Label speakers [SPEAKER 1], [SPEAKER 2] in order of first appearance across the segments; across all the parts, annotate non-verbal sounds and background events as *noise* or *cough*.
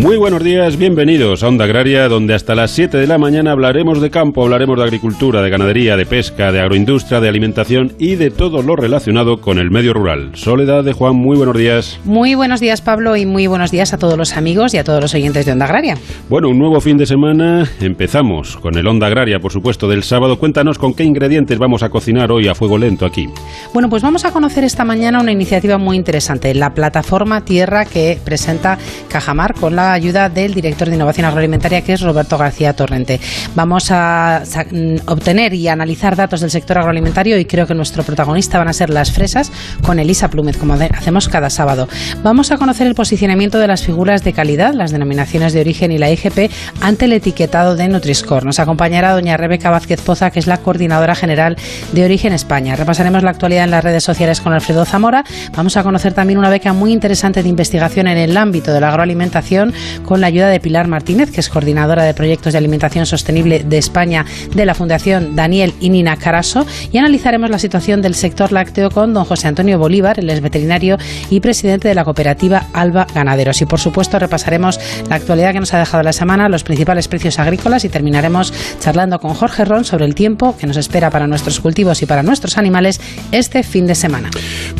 [SPEAKER 1] Muy buenos días, bienvenidos a Onda Agraria, donde hasta las 7 de la mañana hablaremos de campo, hablaremos de agricultura, de ganadería, de pesca, de agroindustria, de alimentación y de todo lo relacionado con el medio rural. Soledad de Juan, muy buenos días.
[SPEAKER 2] Muy buenos días, Pablo, y muy buenos días a todos los amigos y a todos los oyentes de Onda Agraria.
[SPEAKER 1] Bueno, un nuevo fin de semana. Empezamos con el Onda Agraria, por supuesto, del sábado. Cuéntanos con qué ingredientes vamos a cocinar hoy a fuego lento aquí.
[SPEAKER 2] Bueno, pues vamos a conocer esta mañana una iniciativa muy interesante, la plataforma Tierra que presenta Cajamar con la ayuda del director de Innovación Agroalimentaria, que es Roberto García Torrente. Vamos a mm, obtener y analizar datos del sector agroalimentario y creo que nuestro protagonista van a ser las fresas con Elisa Plúmez, como hacemos cada sábado. Vamos a conocer el posicionamiento de las figuras de calidad, las denominaciones de origen y la IGP ante el etiquetado de Nutriscore. Nos acompañará doña Rebeca Vázquez Poza, que es la coordinadora general de Origen España. Repasaremos la actualidad en las redes sociales con Alfredo Zamora. Vamos a conocer también una beca muy interesante de investigación en el ámbito de la agroalimentación con la ayuda de Pilar Martínez, que es coordinadora de proyectos de alimentación sostenible de España de la Fundación Daniel y Nina Caraso, y analizaremos la situación del sector lácteo con don José Antonio Bolívar, el ex veterinario y presidente de la cooperativa Alba Ganaderos. Y por supuesto repasaremos la actualidad que nos ha dejado la semana, los principales precios agrícolas y terminaremos charlando con Jorge Ron sobre el tiempo que nos espera para nuestros cultivos y para nuestros animales este fin de semana.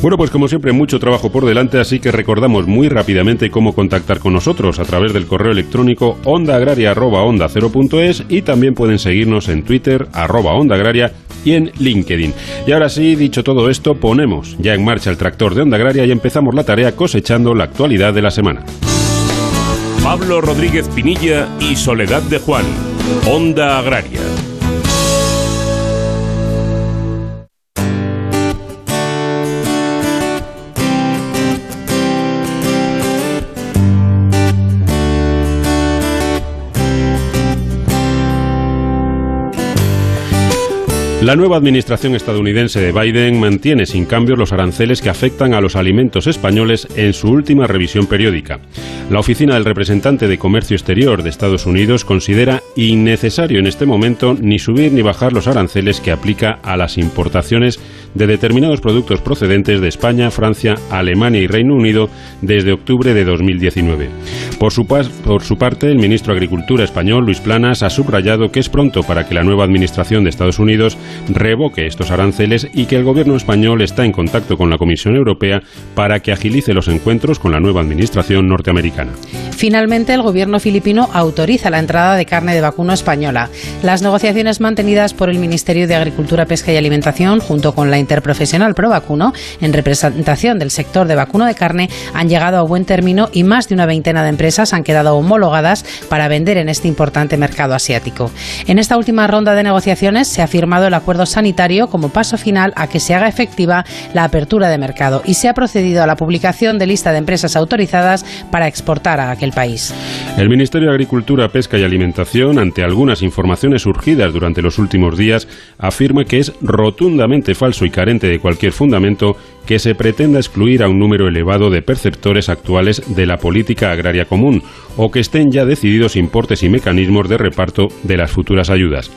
[SPEAKER 1] Bueno, pues como siempre, mucho trabajo por delante, así que recordamos muy rápidamente cómo contactar con nosotros través del correo electrónico ondaagraria.onda0.es y también pueden seguirnos en Twitter, arroba onda agraria y en LinkedIn. Y ahora sí, dicho todo esto, ponemos ya en marcha el tractor de Onda Agraria y empezamos la tarea cosechando la actualidad de la semana.
[SPEAKER 3] Pablo Rodríguez Pinilla y Soledad de Juan, Onda Agraria.
[SPEAKER 1] La nueva administración estadounidense de Biden mantiene sin cambios los aranceles que afectan a los alimentos españoles en su última revisión periódica. La oficina del representante de Comercio Exterior de Estados Unidos considera innecesario en este momento ni subir ni bajar los aranceles que aplica a las importaciones de determinados productos procedentes de España, Francia, Alemania y Reino Unido desde octubre de 2019. Por su, por su parte, el ministro de Agricultura español, Luis Planas, ha subrayado que es pronto para que la nueva administración de Estados Unidos revoque estos aranceles y que el gobierno español está en contacto con la Comisión Europea para que agilice los encuentros con la nueva administración norteamericana.
[SPEAKER 2] Finalmente, el gobierno filipino autoriza la entrada de carne de vacuno española. Las negociaciones mantenidas por el Ministerio de Agricultura, Pesca y Alimentación, junto con la interprofesional Pro Vacuno, en representación del sector de vacuno de carne, han llegado a buen término y más de una veintena de empresas han quedado homologadas para vender en este importante mercado asiático. En esta última ronda de negociaciones se ha firmado el acuerdo sanitario como paso final a que se haga efectiva la apertura de mercado y se ha procedido a la publicación de lista de empresas autorizadas para exportar a aquel país.
[SPEAKER 1] El Ministerio de Agricultura, Pesca y Alimentación, ante algunas informaciones surgidas durante los últimos días, afirma que es rotundamente falso y carente de cualquier fundamento que se pretenda excluir a un número elevado de perceptores actuales de la política agraria común o que estén ya decididos importes y mecanismos de reparto de las futuras ayudas.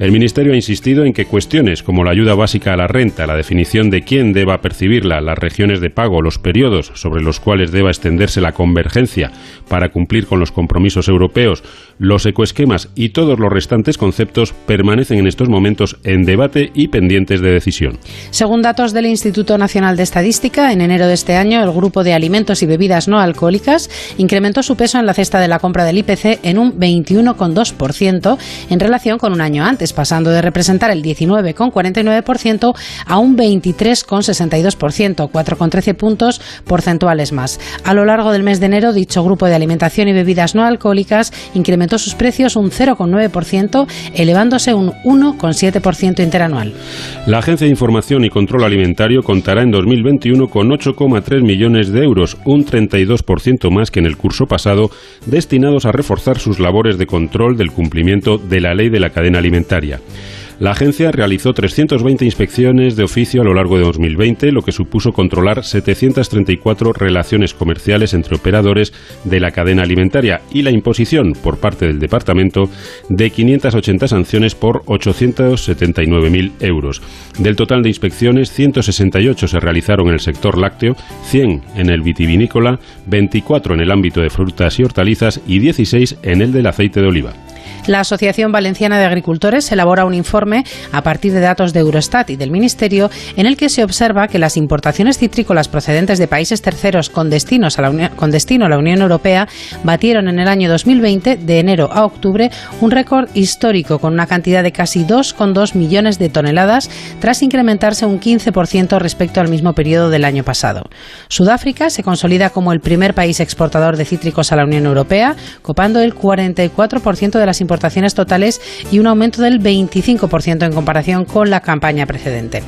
[SPEAKER 1] El Ministerio ha insistido en que cuestiones como la ayuda básica a la renta, la definición de quién deba percibirla, las regiones de pago, los periodos sobre los cuales deba extenderse la convergencia para cumplir con los compromisos europeos, los ecoesquemas y todos los restantes conceptos permanecen en estos momentos en debate y pendientes de decisión.
[SPEAKER 2] Según datos del Instituto Nacional de Estadística, en enero de este año el grupo de alimentos y bebidas no alcohólicas incrementó su peso en la cesta de la compra del IPC en un 21,2% en relación con un año antes pasando de representar el 19,49% a un 23,62%, 4,13 puntos porcentuales más. A lo largo del mes de enero, dicho grupo de alimentación y bebidas no alcohólicas incrementó sus precios un 0,9%, elevándose un 1,7% interanual.
[SPEAKER 1] La Agencia de Información y Control Alimentario contará en 2021 con 8,3 millones de euros, un 32% más que en el curso pasado, destinados a reforzar sus labores de control del cumplimiento de la ley de la cadena alimentaria. La agencia realizó 320 inspecciones de oficio a lo largo de 2020, lo que supuso controlar 734 relaciones comerciales entre operadores de la cadena alimentaria y la imposición por parte del departamento de 580 sanciones por 879.000 euros. Del total de inspecciones, 168 se realizaron en el sector lácteo, 100 en el vitivinícola, 24 en el ámbito de frutas y hortalizas y 16 en el del aceite de oliva.
[SPEAKER 2] La Asociación Valenciana de Agricultores elabora un informe a partir de datos de Eurostat y del Ministerio en el que se observa que las importaciones citrícolas procedentes de países terceros con, destino a la Unión Europea batieron en el año 2020, de enero a octubre, un récord histórico con una cantidad de casi 2,2 millones de toneladas, tras incrementarse un 15% respecto al mismo periodo del año pasado. Sudáfrica se consolida como el primer país exportador de cítricos a la Unión Europea, copando el 44% de las importaciones importaciones totales y un aumento del 25% en comparación con la campaña precedente.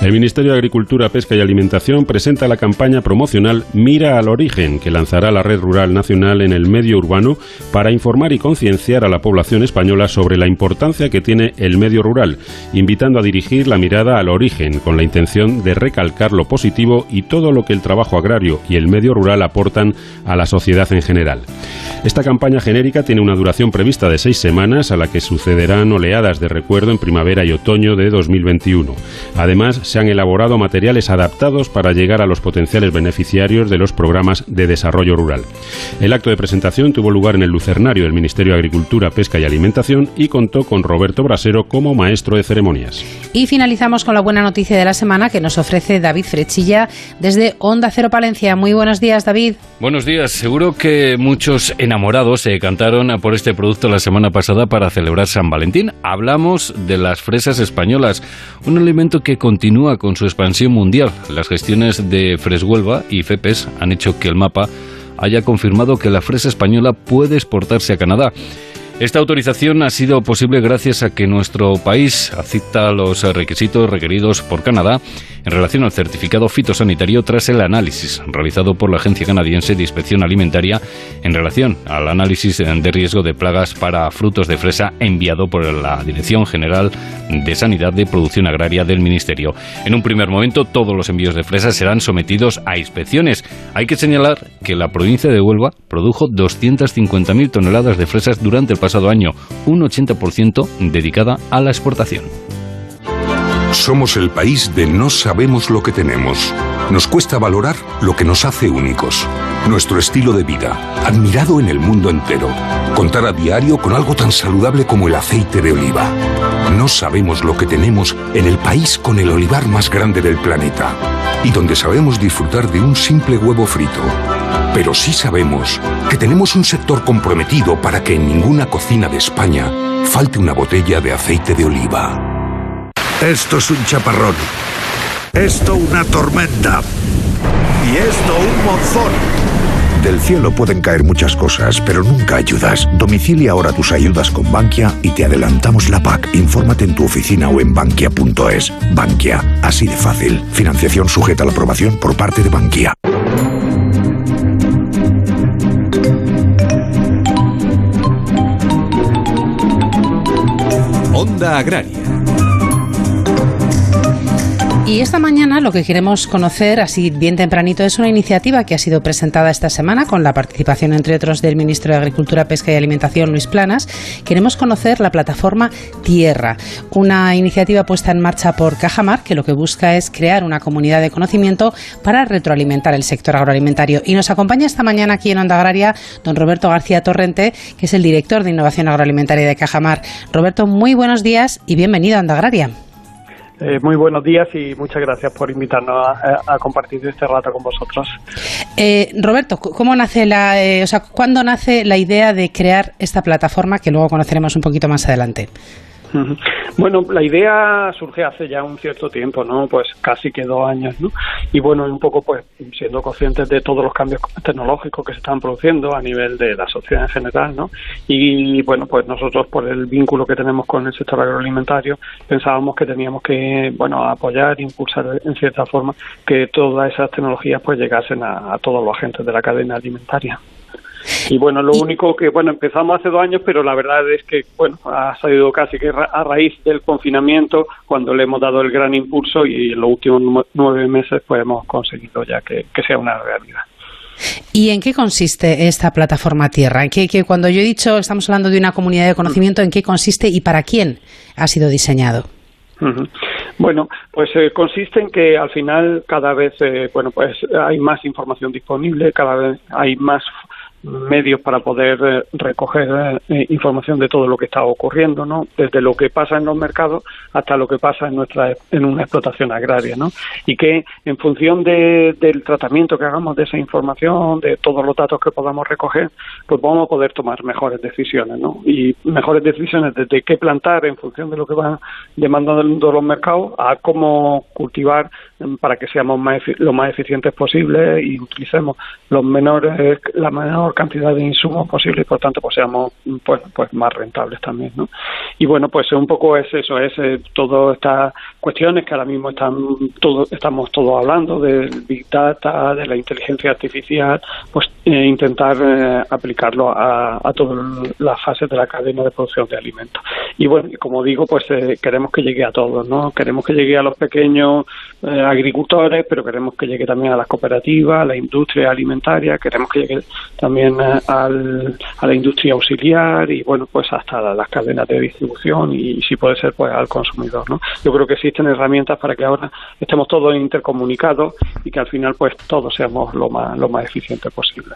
[SPEAKER 1] El Ministerio de Agricultura, Pesca y Alimentación presenta la campaña promocional Mira al Origen, que lanzará la Red Rural Nacional en el medio urbano para informar y concienciar a la población española sobre la importancia que tiene el medio rural, invitando a dirigir la mirada al origen con la intención de recalcar lo positivo y todo lo que el trabajo agrario y el medio rural aportan a la sociedad en general. Esta campaña genérica tiene una duración prevista de seis semanas a la que sucederán oleadas de recuerdo en primavera y otoño de 2021. Además, se han elaborado materiales adaptados para llegar a los potenciales beneficiarios de los programas de desarrollo rural. El acto de presentación tuvo lugar en el Lucernario del Ministerio de Agricultura, Pesca y Alimentación y contó con Roberto Brasero como maestro de ceremonias.
[SPEAKER 2] Y finalizamos con la buena noticia de la semana que nos ofrece David Frechilla desde Onda Cero Palencia. Muy buenos días, David.
[SPEAKER 4] Buenos días. Seguro que muchos enamorados se cantaron por este producto la semana pasada para celebrar San Valentín. Hablamos de las fresas españolas, un alimento que continúa con su expansión mundial. Las gestiones de Freshuelva y FEPES han hecho que el mapa haya confirmado que la fresa española puede exportarse a Canadá. Esta autorización ha sido posible gracias a que nuestro país acepta los requisitos requeridos por Canadá en relación al certificado fitosanitario tras el análisis realizado por la Agencia Canadiense de Inspección Alimentaria en relación al análisis de riesgo de plagas para frutos de fresa enviado por la Dirección General de Sanidad de Producción Agraria del Ministerio. En un primer momento, todos los envíos de fresas serán sometidos a inspecciones. Hay que señalar que la provincia de Huelva produjo 250.000 toneladas de fresas durante el pasado año, un 80% dedicada a la exportación.
[SPEAKER 5] Somos el país de no sabemos lo que tenemos. Nos cuesta valorar lo que nos hace únicos. Nuestro estilo de vida, admirado en el mundo entero. Contar a diario con algo tan saludable como el aceite de oliva. No sabemos lo que tenemos en el país con el olivar más grande del planeta. Y donde sabemos disfrutar de un simple huevo frito. Pero sí sabemos que tenemos un sector comprometido para que en ninguna cocina de España falte una botella de aceite de oliva.
[SPEAKER 6] Esto es un chaparrón. Esto una tormenta. Y esto un monzón. Del cielo pueden caer muchas cosas, pero nunca ayudas. Domicilia ahora tus ayudas con Bankia y te adelantamos la PAC. Infórmate en tu oficina o en bankia.es. Bankia, así de fácil. Financiación sujeta a la aprobación por parte de Bankia.
[SPEAKER 3] Onda Agraria
[SPEAKER 2] y esta mañana lo que queremos conocer, así bien tempranito, es una iniciativa que ha sido presentada esta semana con la participación, entre otros, del ministro de Agricultura, Pesca y Alimentación, Luis Planas. Queremos conocer la plataforma Tierra, una iniciativa puesta en marcha por Cajamar que lo que busca es crear una comunidad de conocimiento para retroalimentar el sector agroalimentario. Y nos acompaña esta mañana aquí en Onda Agraria don Roberto García Torrente, que es el director de Innovación Agroalimentaria de Cajamar. Roberto, muy buenos días y bienvenido a Onda Agraria.
[SPEAKER 7] Eh, muy buenos días y muchas gracias por invitarnos a, compartir este rato con vosotros.
[SPEAKER 2] Eh, Roberto, ¿cómo nace la, eh, o sea, cuándo nace la idea de crear esta plataforma que luego conoceremos un poquito más adelante?
[SPEAKER 7] Bueno, la idea surge hace ya un cierto tiempo, ¿no? Pues casi que dos años, ¿no? Y bueno, un poco pues siendo conscientes de todos los cambios tecnológicos que se están produciendo a nivel de la sociedad en general, ¿no? Y bueno, pues nosotros por el vínculo que tenemos con el sector agroalimentario pensábamos que teníamos que, bueno, apoyar, impulsar en cierta forma que todas esas tecnologías pues llegasen a todos los agentes de la cadena alimentaria. Y bueno, lo único que, bueno, empezamos hace dos años, pero la verdad es que, bueno, ha salido casi que a raíz del confinamiento, cuando le hemos dado el gran impulso y en los últimos nueve meses, pues hemos conseguido ya que, sea una realidad.
[SPEAKER 2] ¿Y en qué consiste esta plataforma Tierra? ¿En qué, que cuando yo he dicho, estamos hablando de una comunidad de conocimiento, ¿en qué consiste y para quién ha sido diseñado?
[SPEAKER 7] Bueno, pues eh, consiste en que al final cada vez, eh, bueno, pues hay más información disponible, cada vez hay más medios para poder eh, recoger eh, información de todo lo que está ocurriendo, ¿no? Desde lo que pasa en los mercados hasta lo que pasa en nuestra en una explotación agraria, ¿no? Y que en función del tratamiento que hagamos de esa información, de todos los datos que podamos recoger, pues vamos a poder tomar mejores decisiones, ¿no? Y mejores decisiones desde qué plantar en función de lo que van demandando los mercados a cómo cultivar para que seamos más lo más eficientes posible y utilicemos los menores la menor cantidad de insumos posible y por tanto pues seamos pues, pues más rentables también ¿no? y bueno pues un poco es eso es eh, todas estas cuestiones que ahora mismo están todo, estamos todos hablando del big data de la inteligencia artificial pues eh, intentar eh, aplicarlo a, a todas las fases de la cadena de producción de alimentos y bueno como digo pues queremos que llegue a todos no queremos que llegue a los pequeños agricultores pero queremos que llegue también a las cooperativas a la industria alimentaria queremos que llegue también al, a la industria auxiliar y bueno pues hasta las cadenas de distribución y, si puede ser pues al consumidor no yo creo que existen herramientas para que ahora estemos todos intercomunicados y que al final pues todos seamos lo más lo más eficiente posible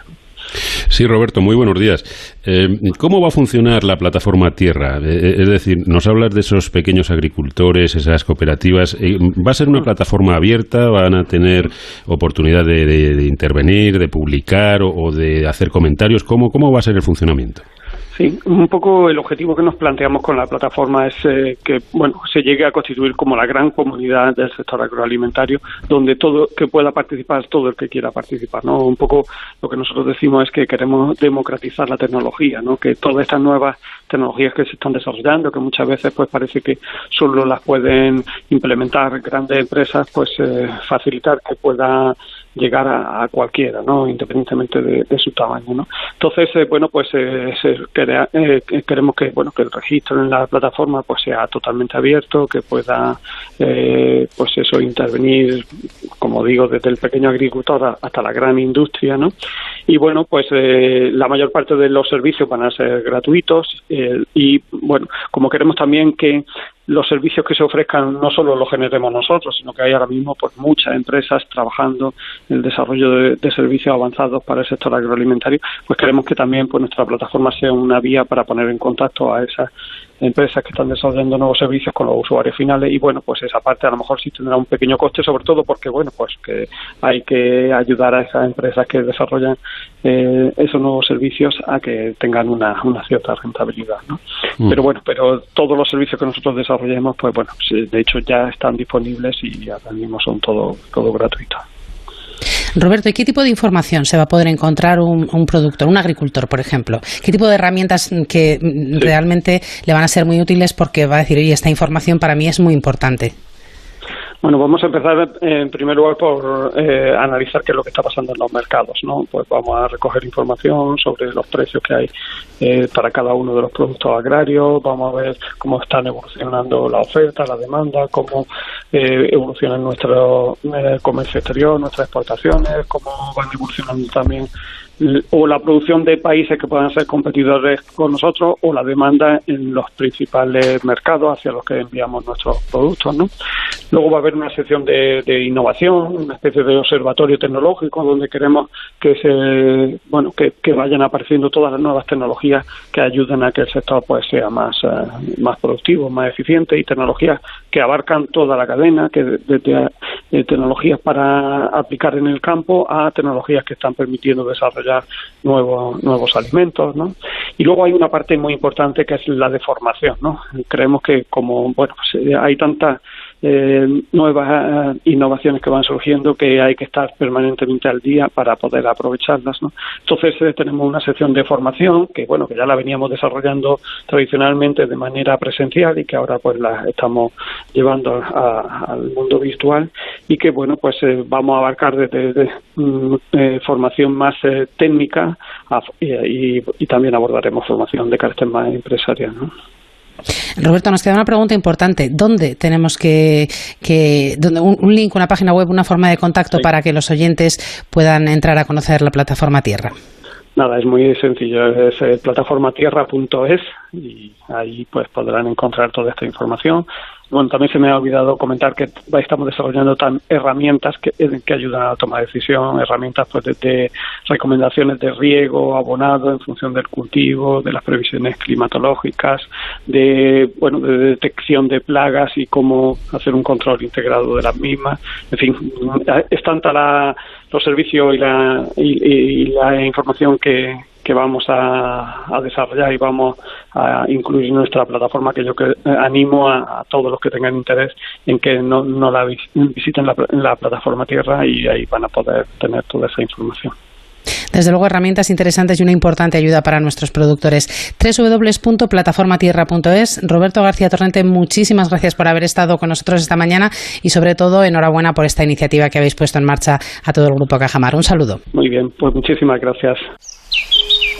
[SPEAKER 1] Sí, Roberto, muy buenos días. Eh, ¿Cómo va a funcionar la plataforma Tierra? Eh, eh, es decir, nos hablas de esos pequeños agricultores, esas cooperativas. ¿Va a ser una plataforma abierta? ¿Van a tener oportunidad de, intervenir, de publicar o, de hacer comentarios? ¿Cómo, ¿Cómo va a ser el funcionamiento?
[SPEAKER 7] Sí, un poco el objetivo que nos planteamos con la plataforma es eh, que bueno se llegue a constituir como la gran comunidad del sector agroalimentario donde todo que pueda participar todo el que quiera participar, ¿no? Un poco lo que nosotros decimos es que queremos democratizar la tecnología, ¿no? Que todas estas nuevas tecnologías que se están desarrollando, que muchas veces pues parece que solo las pueden implementar grandes empresas, pues eh, facilitar que pueda llegar a, cualquiera, ¿no? Independientemente de, su tamaño, ¿no? Entonces, eh, bueno, pues eh, eh, queremos que, bueno, que el registro en la plataforma pues sea totalmente abierto, que pueda, pues eso, intervenir, como digo, desde el pequeño agricultor hasta la gran industria, ¿no? Y bueno, pues la mayor parte de los servicios van a ser gratuitos y, bueno, como queremos también que los servicios que se ofrezcan no solo los generemos nosotros, sino que hay ahora mismo pues muchas empresas trabajando en el desarrollo de, servicios avanzados para el sector agroalimentario, pues queremos que también pues nuestra plataforma sea una vía para poner en contacto a esas empresas que están desarrollando nuevos servicios con los usuarios finales y bueno pues esa parte a lo mejor sí tendrá un pequeño coste sobre todo porque bueno pues que hay que ayudar a esas empresas que desarrollan eh, esos nuevos servicios a que tengan una, una cierta rentabilidad ¿no? Mm. pero bueno pero todos los servicios que nosotros desarrollemos pues bueno de hecho ya están disponibles y ahora mismo son todo todo gratuitos
[SPEAKER 2] Roberto, ¿y qué tipo de información se va a poder encontrar un, productor, un agricultor, por ejemplo? ¿Qué tipo de herramientas que realmente le van a ser muy útiles porque va a decir, oye, esta información para mí es muy importante?
[SPEAKER 7] Bueno, vamos a empezar en primer lugar por eh, analizar qué es lo que está pasando en los mercados, ¿no? Pues vamos a recoger información sobre los precios que hay eh, para cada uno de los productos agrarios, vamos a ver cómo están evolucionando la oferta, la demanda, cómo eh, evoluciona nuestro comercio exterior, nuestras exportaciones, cómo van evolucionando también o la producción de países que puedan ser competidores con nosotros o la demanda en los principales mercados hacia los que enviamos nuestros productos. ¿no? Luego va a haber una sección de, innovación, una especie de observatorio tecnológico donde queremos que se bueno que, vayan apareciendo todas las nuevas tecnologías que ayuden a que el sector pues sea más eh, más productivo, más eficiente y tecnologías que abarcan toda la cadena, que desde eh, tecnologías para aplicar en el campo a tecnologías que están permitiendo desarrollar nuevos, alimentos, ¿no? Y luego hay una parte muy importante que es la de formación, ¿no? Creemos que como, bueno, pues, eh, hay tanta eh, nuevas eh, innovaciones que van surgiendo que hay que estar permanentemente al día para poder aprovecharlas. ¿no? Entonces eh, tenemos una sección de formación que bueno que ya la veníamos desarrollando tradicionalmente de manera presencial y que ahora pues la estamos llevando al mundo virtual y que bueno pues vamos a abarcar desde, mm, formación más técnica y, y, también abordaremos formación de carácter más empresarial. ¿no?
[SPEAKER 2] Roberto, nos queda una pregunta importante. ¿Dónde tenemos que, que un, link, una página web, una forma de contacto para que los oyentes puedan entrar a conocer la plataforma Tierra?
[SPEAKER 7] Nada, es muy sencillo. Es eh, plataformatierra.es y ahí pues podrán encontrar toda esta información. Bueno, también se me ha olvidado comentar que estamos desarrollando tan herramientas que, eh, que ayudan a tomar decisión, herramientas pues de, recomendaciones de riego, abonado en función del cultivo, de las previsiones climatológicas, de bueno, de detección de plagas y cómo hacer un control integrado de las mismas. En fin, es tanta la, los servicios y la, y la información que, que vamos a, desarrollar y vamos a incluir en nuestra plataforma que yo que, eh, animo a, todos los que tengan interés en que no, no la visiten la, la plataforma Tierra y ahí van a poder tener toda esa información.
[SPEAKER 2] Desde luego, herramientas interesantes y una importante ayuda para nuestros productores. www.plataformatierra.es. Roberto García Torrente, muchísimas gracias por haber estado con nosotros esta mañana y, sobre todo, enhorabuena por esta iniciativa que habéis puesto en marcha a todo el Grupo Cajamar. Un saludo.
[SPEAKER 7] Muy bien, pues muchísimas gracias.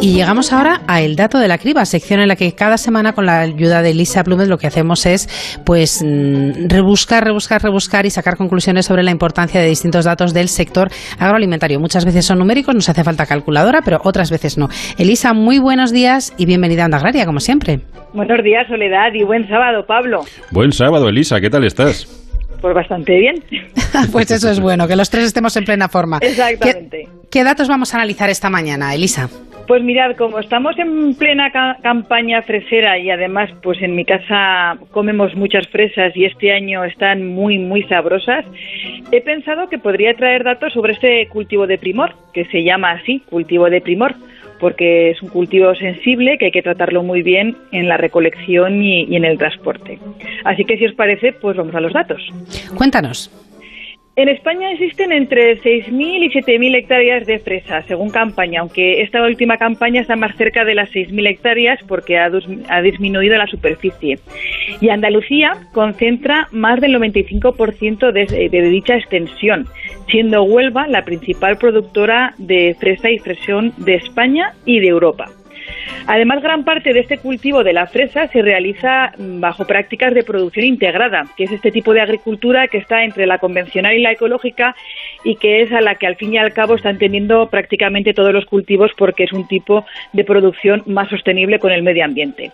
[SPEAKER 2] Y llegamos ahora a El Dato de la Criba, sección en la que cada semana con la ayuda de Elisa Plumet lo que hacemos es pues mm, rebuscar, rebuscar, rebuscar y sacar conclusiones sobre la importancia de distintos datos del sector agroalimentario. Muchas veces son numéricos, nos hace falta calculadora, pero otras veces no. Elisa, muy buenos días y bienvenida a Onda Agraria, como siempre.
[SPEAKER 8] Buenos días, Soledad, y buen sábado, Pablo.
[SPEAKER 1] Buen sábado, Elisa, ¿qué tal estás?
[SPEAKER 8] Pues bastante bien. *laughs*
[SPEAKER 2] pues eso es bueno, que los tres estemos en plena forma.
[SPEAKER 8] Exactamente.
[SPEAKER 2] ¿Qué, datos vamos a analizar esta mañana, Elisa?
[SPEAKER 8] Pues mirad, como estamos en plena campaña fresera y además pues en mi casa comemos muchas fresas y este año están muy muy sabrosas, he pensado que podría traer datos sobre este cultivo de primor, que se llama así, cultivo de primor, porque es un cultivo sensible que hay que tratarlo muy bien en la recolección y, y en el transporte. Así que si os parece, pues vamos a los datos.
[SPEAKER 2] Cuéntanos.
[SPEAKER 8] En España existen entre 6.000 y 7.000 hectáreas de fresa, según campaña, aunque esta última campaña está más cerca de las 6.000 hectáreas porque ha, disminuido la superficie. Y Andalucía concentra más del 95% de, de dicha extensión, siendo Huelva la principal productora de fresa y fresión de España y de Europa. Además, gran parte de este cultivo de la fresa se realiza bajo prácticas de producción integrada, que es este tipo de agricultura que está entre la convencional y la ecológica y que es a la que al fin y al cabo están teniendo prácticamente todos los cultivos porque es un tipo de producción más sostenible con el medio ambiente.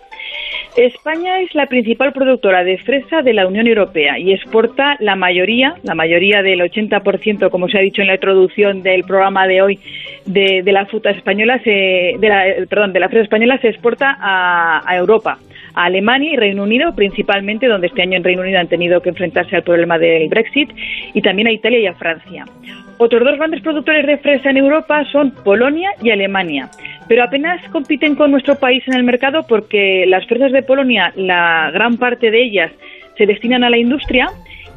[SPEAKER 8] España es la principal productora de fresa de la Unión Europea y exporta la mayoría, la mayoría del 80%, como se ha dicho en la introducción del programa de hoy, de, la fruta española, de la, perdón, de la fresa española se exporta a, a Europa a Alemania y Reino Unido, principalmente, donde este año en Reino Unido han tenido que enfrentarse al problema del Brexit, y también a Italia y a Francia. Otros dos grandes productores de fresa en Europa son Polonia y Alemania, pero apenas compiten con nuestro país en el mercado porque las fresas de Polonia, la gran parte de ellas, se destinan a la industria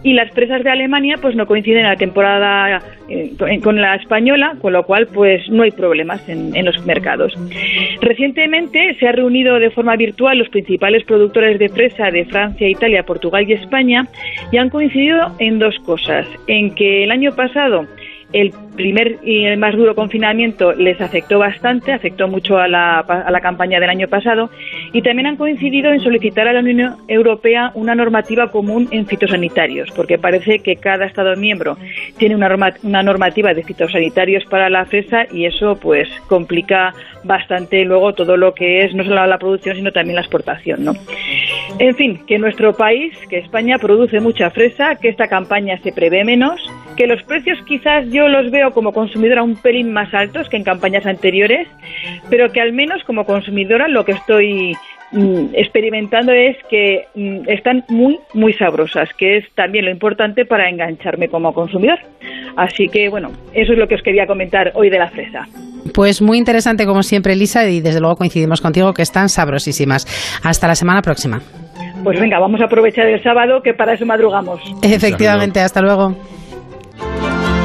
[SPEAKER 8] y las presas de Alemania pues no coinciden en la temporada eh, con la española, con lo cual pues no hay problemas en, en, los mercados. Recientemente se ha reunido de forma virtual los principales productores de fresa de Francia, Italia, Portugal y España y han coincidido en dos cosas, en que el año pasado el primer y el más duro confinamiento les afectó bastante, afectó mucho a la, a la campaña del año pasado y también han coincidido en solicitar a la Unión Europea una normativa común en fitosanitarios, porque parece que cada Estado miembro tiene una, una normativa de fitosanitarios para la fresa y eso pues complica bastante luego todo lo que es no solo la producción sino también la exportación, ¿no? En fin, que nuestro país, que España produce mucha fresa, que esta campaña se prevé menos, que los precios quizás yo los veo como consumidora un pelín más altos que en campañas anteriores, pero que al menos como consumidora lo que estoy mm, experimentando es que mm, están muy, muy sabrosas, que es también lo importante para engancharme como consumidor. Así que, bueno, eso es lo que os quería comentar hoy de la fresa.
[SPEAKER 2] Pues muy interesante como siempre, Elisa, y desde luego coincidimos contigo que están sabrosísimas. Hasta la semana próxima.
[SPEAKER 8] Pues venga, vamos a aprovechar el sábado que para eso madrugamos.
[SPEAKER 2] Efectivamente, hasta luego.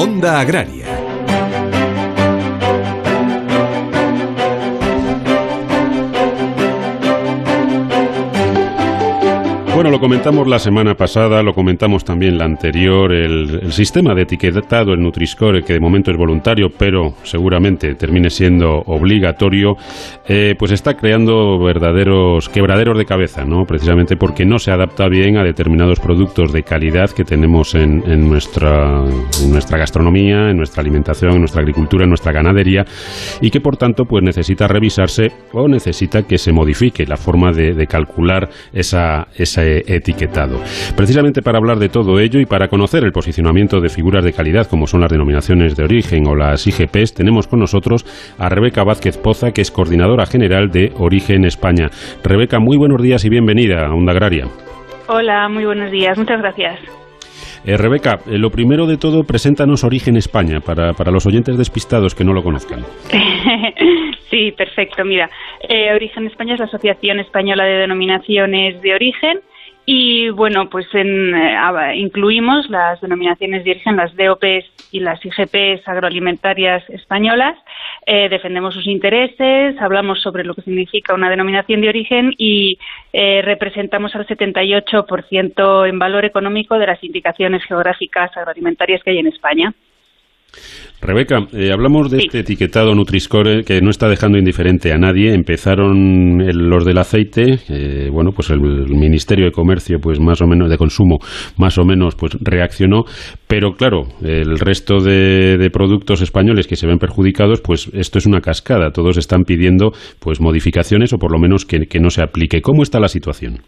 [SPEAKER 9] Onda Agraria
[SPEAKER 1] Bueno, lo comentamos la semana pasada, lo comentamos también la anterior, el, sistema de etiquetado, el Nutri-Score, que de momento es voluntario, pero seguramente termine siendo obligatorio, eh, pues está creando verdaderos quebraderos de cabeza, ¿no? Precisamente porque no se adapta bien a determinados productos de calidad que tenemos en, nuestra, nuestra gastronomía, en nuestra alimentación, en nuestra agricultura, en nuestra ganadería, y que por tanto pues necesita revisarse o necesita que se modifique la forma de, de calcular esa, esa etiquetado. Precisamente para hablar de todo ello y para conocer el posicionamiento de figuras de calidad como son las denominaciones de origen o las IGPs, tenemos con nosotros a Rebeca Vázquez Poza, que es coordinadora general de Origen España. Rebeca, muy buenos días y bienvenida a Onda Agraria.
[SPEAKER 10] Hola, muy buenos días, muchas gracias.
[SPEAKER 1] Eh, Rebeca, eh, lo primero de todo, preséntanos Origen España para, para los oyentes despistados que no lo conozcan. *laughs*
[SPEAKER 10] sí, perfecto. Mira, eh, Origen España es la Asociación Española de Denominaciones de Origen y bueno, pues en, eh, incluimos las denominaciones de origen, las DOPs y las IGPs agroalimentarias españolas. Eh, defendemos sus intereses, hablamos sobre lo que significa una denominación de origen y eh, representamos al 78% en valor económico de las indicaciones geográficas agroalimentarias que hay en España.
[SPEAKER 1] Rebeca, eh, hablamos de este etiquetado Nutri-Score que no está dejando indiferente a nadie. Empezaron los del aceite, eh, bueno, pues el, Ministerio de Comercio, pues más o menos de consumo, más o menos, pues reaccionó. Pero claro, el resto de, productos españoles que se ven perjudicados, pues esto es una cascada. Todos están pidiendo, pues modificaciones o por lo menos que no se aplique. ¿Cómo está la situación?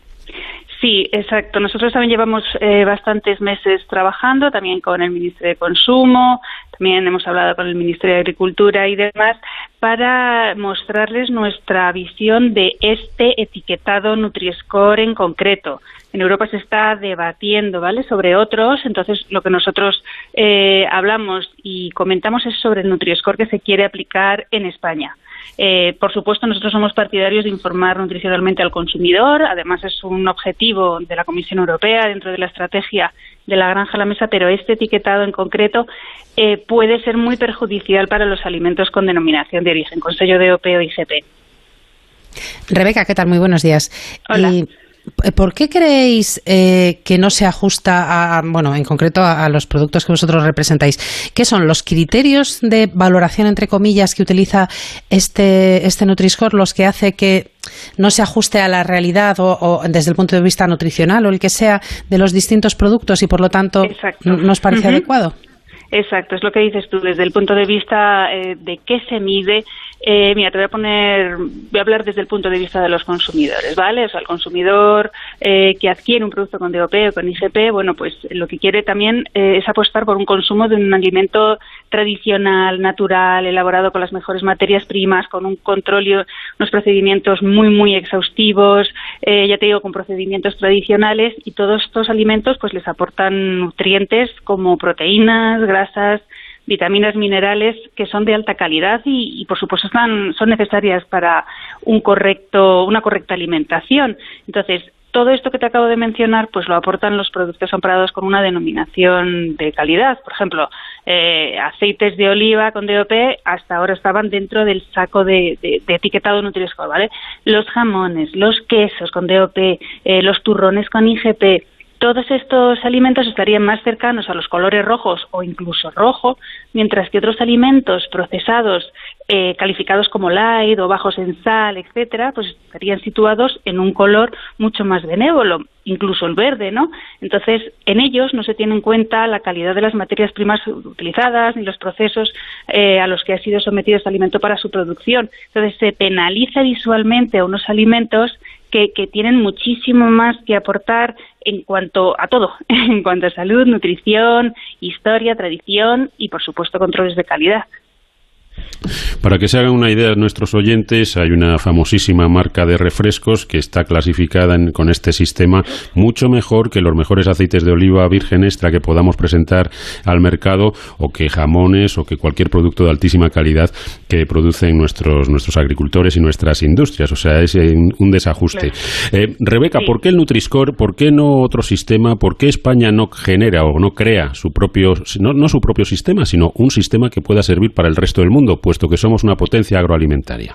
[SPEAKER 10] Sí, exacto. Nosotros también llevamos eh, bastantes meses trabajando, también con el Ministerio de Consumo, también hemos hablado con el Ministerio de Agricultura y demás, para mostrarles nuestra visión de este etiquetado Nutri-Score en concreto. En Europa se está debatiendo, ¿vale?, sobre otros. Entonces, lo que nosotros eh, hablamos y comentamos es sobre el Nutri-Score que se quiere aplicar en España. Eh, por supuesto, nosotros somos partidarios de informar nutricionalmente al consumidor. Además, es un objetivo de la Comisión Europea dentro de la estrategia de la granja a la mesa, pero este etiquetado en concreto eh, puede ser muy perjudicial para los alimentos con denominación de origen, con sello de OP o IGP.
[SPEAKER 2] Rebeca, ¿qué tal? Muy buenos días.
[SPEAKER 10] Hola.
[SPEAKER 2] ¿Por qué creéis eh, que no se ajusta, a, bueno, en concreto a, los productos que vosotros representáis? ¿Qué son los criterios de valoración, entre comillas, que utiliza este, este Nutri-Score los que hace que no se ajuste a la realidad o, desde el punto de vista nutricional o el que sea de los distintos productos y, por lo tanto, no nos parece adecuado?
[SPEAKER 10] Exacto, es lo que dices tú, desde el punto de vista eh, de qué se mide Eh, mira, te voy a poner, voy a hablar desde el punto de vista de los consumidores, ¿vale? O sea, el consumidor eh, que adquiere un producto con DOP o con IGP, bueno, pues lo que quiere también eh, es apostar por un consumo de un alimento tradicional, natural, elaborado con las mejores materias primas, con un control y unos procedimientos muy, muy exhaustivos, ya te digo, con procedimientos tradicionales y todos estos alimentos pues les aportan nutrientes como proteínas, grasas, vitaminas, minerales que son de alta calidad y, por supuesto están, son necesarias para un correcto, una correcta alimentación. Entonces, todo esto que te acabo de mencionar, pues lo aportan los productos amparados con una denominación de calidad. Por ejemplo, eh, aceites de oliva con DOP hasta ahora estaban dentro del saco de, etiquetado nutri ¿vale? Los jamones, los quesos con DOP, eh, los turrones con IGP, todos estos alimentos estarían más cercanos a los colores rojos o incluso rojo, mientras que otros alimentos procesados eh, calificados como light o bajos en sal, etcétera, pues estarían situados en un color mucho más benévolo, incluso el verde, ¿no? Entonces, en ellos no se tiene en cuenta la calidad de las materias primas utilizadas ni los procesos eh, a los que ha sido sometido este alimento para su producción. Entonces, se penaliza visualmente a unos alimentos que, que, tienen muchísimo más que aportar en cuanto a todo, *laughs* en cuanto a salud, nutrición, historia, tradición y, por supuesto, controles de calidad.
[SPEAKER 1] Para que se hagan una idea nuestros oyentes, hay una famosísima marca de refrescos que está clasificada con este sistema mucho mejor que los mejores aceites de oliva virgen extra que podamos presentar al mercado o que jamones o que cualquier producto de altísima calidad que producen nuestros, nuestros agricultores y nuestras industrias. O sea, es un desajuste. Eh, Rebeca, ¿por qué el Nutriscore? ¿Por qué no otro sistema? ¿Por qué España no genera o no crea su propio, no, no su propio sistema, sino un sistema que pueda servir para el resto del mundo, puesto que somos una potencia agroalimentaria.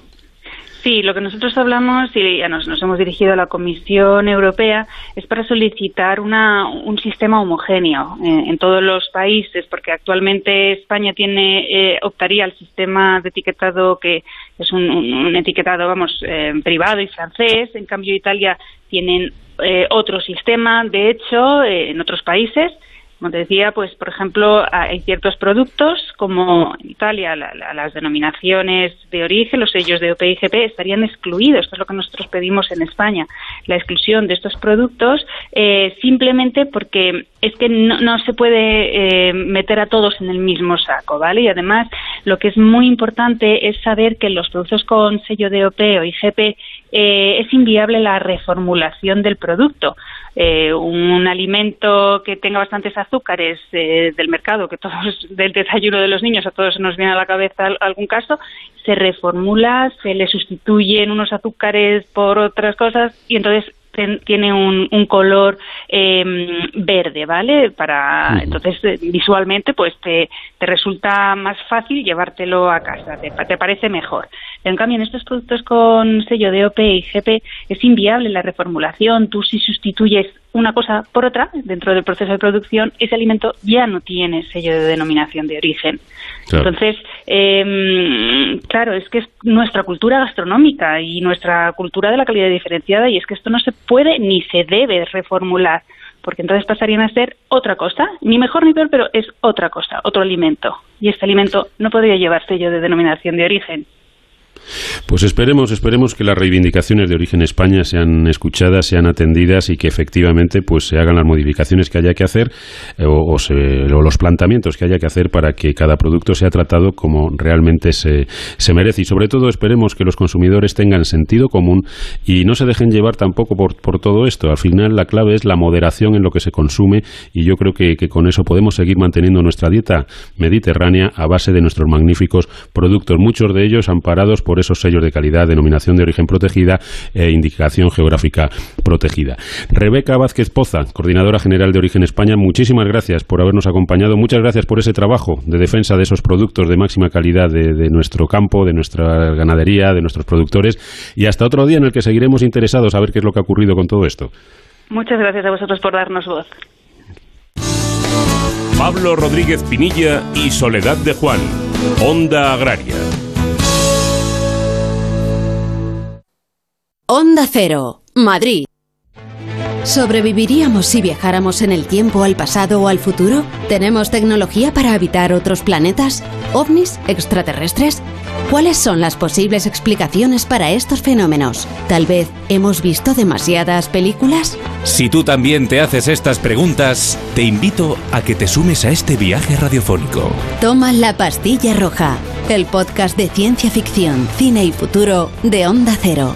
[SPEAKER 10] Sí, lo que nosotros hablamos y nos, nos hemos dirigido a la Comisión Europea es para solicitar una, un sistema homogéneo en, todos los países, porque actualmente España tiene eh, optaría al sistema de etiquetado que es un, etiquetado, vamos, eh, privado y francés. En cambio, Italia tienen eh, otro sistema, de hecho, en otros países como te decía, pues por ejemplo, hay ciertos productos como en Italia las denominaciones de origen, los sellos de OPIGP estarían excluidos. Esto es lo que nosotros pedimos en España, la exclusión de estos productos eh, simplemente porque es que no, se puede eh, meter a todos en el mismo saco, ¿vale? Y además, lo que es muy importante es saber que los productos con sello de OP o IGP eh, es inviable la reformulación del producto. Eh, un alimento que tenga bastantes azúcares eh, del mercado, que todos *laughs* del desayuno de los niños a todos nos viene a la cabeza algún caso, se reformula, se le sustituyen unos azúcares por otras cosas y entonces tiene un, un color em, verde, ¿vale? Para entonces eh, visualmente pues te, te, resulta más fácil llevártelo a casa, te, te, parece mejor. En cambio en estos productos con sello de OP y GP es inviable la reformulación. Tú si sustituyes una cosa por otra dentro del proceso de producción, ese alimento ya no tiene sello de denominación de origen. Entonces, eh, claro, es que es nuestra cultura gastronómica y nuestra cultura de la calidad diferenciada y es que esto no se puede ni se debe reformular porque entonces pasarían a ser otra cosa, ni mejor ni peor, pero es otra cosa, otro alimento. Y este alimento no podría llevar sello de denominación de origen.
[SPEAKER 1] Pues esperemos, esperemos que las reivindicaciones de origen España sean escuchadas, sean atendidas y que efectivamente pues se hagan las modificaciones que haya que hacer eh, o, los planteamientos que haya que hacer para que cada producto sea tratado como realmente se, se merece. Y sobre todo esperemos que los consumidores tengan sentido común y no se dejen llevar tampoco por, por todo esto. Al final la clave es la moderación en lo que se consume y yo creo que, que con eso podemos seguir manteniendo nuestra dieta mediterránea a base de nuestros magníficos productos, muchos de ellos amparados por esos sellos de calidad, denominación de origen protegida e indicación geográfica protegida. Rebeca Vázquez Poza, coordinadora general de Origen España, muchísimas gracias por habernos acompañado. Muchas gracias por ese trabajo de defensa de esos productos de máxima calidad de, nuestro campo, de nuestra ganadería, de nuestros productores. Y hasta otro día en el que seguiremos interesados a ver qué es lo que ha ocurrido con todo esto.
[SPEAKER 10] Muchas gracias a vosotros por darnos voz.
[SPEAKER 3] Pablo Rodríguez Pinilla y Soledad de Juan, Onda Agraria.
[SPEAKER 11] Onda Cero, Madrid. ¿Sobreviviríamos si viajáramos en el tiempo al pasado o al futuro? ¿Tenemos tecnología para habitar otros planetas? ¿Ovnis? ¿Extraterrestres? ¿Cuáles son las posibles explicaciones para estos fenómenos? Tal vez hemos visto demasiadas películas.
[SPEAKER 9] Si tú también te haces estas preguntas, te invito a que te sumes a este viaje radiofónico.
[SPEAKER 11] Toma la pastilla roja, el podcast de ciencia ficción, cine y futuro de Onda Cero.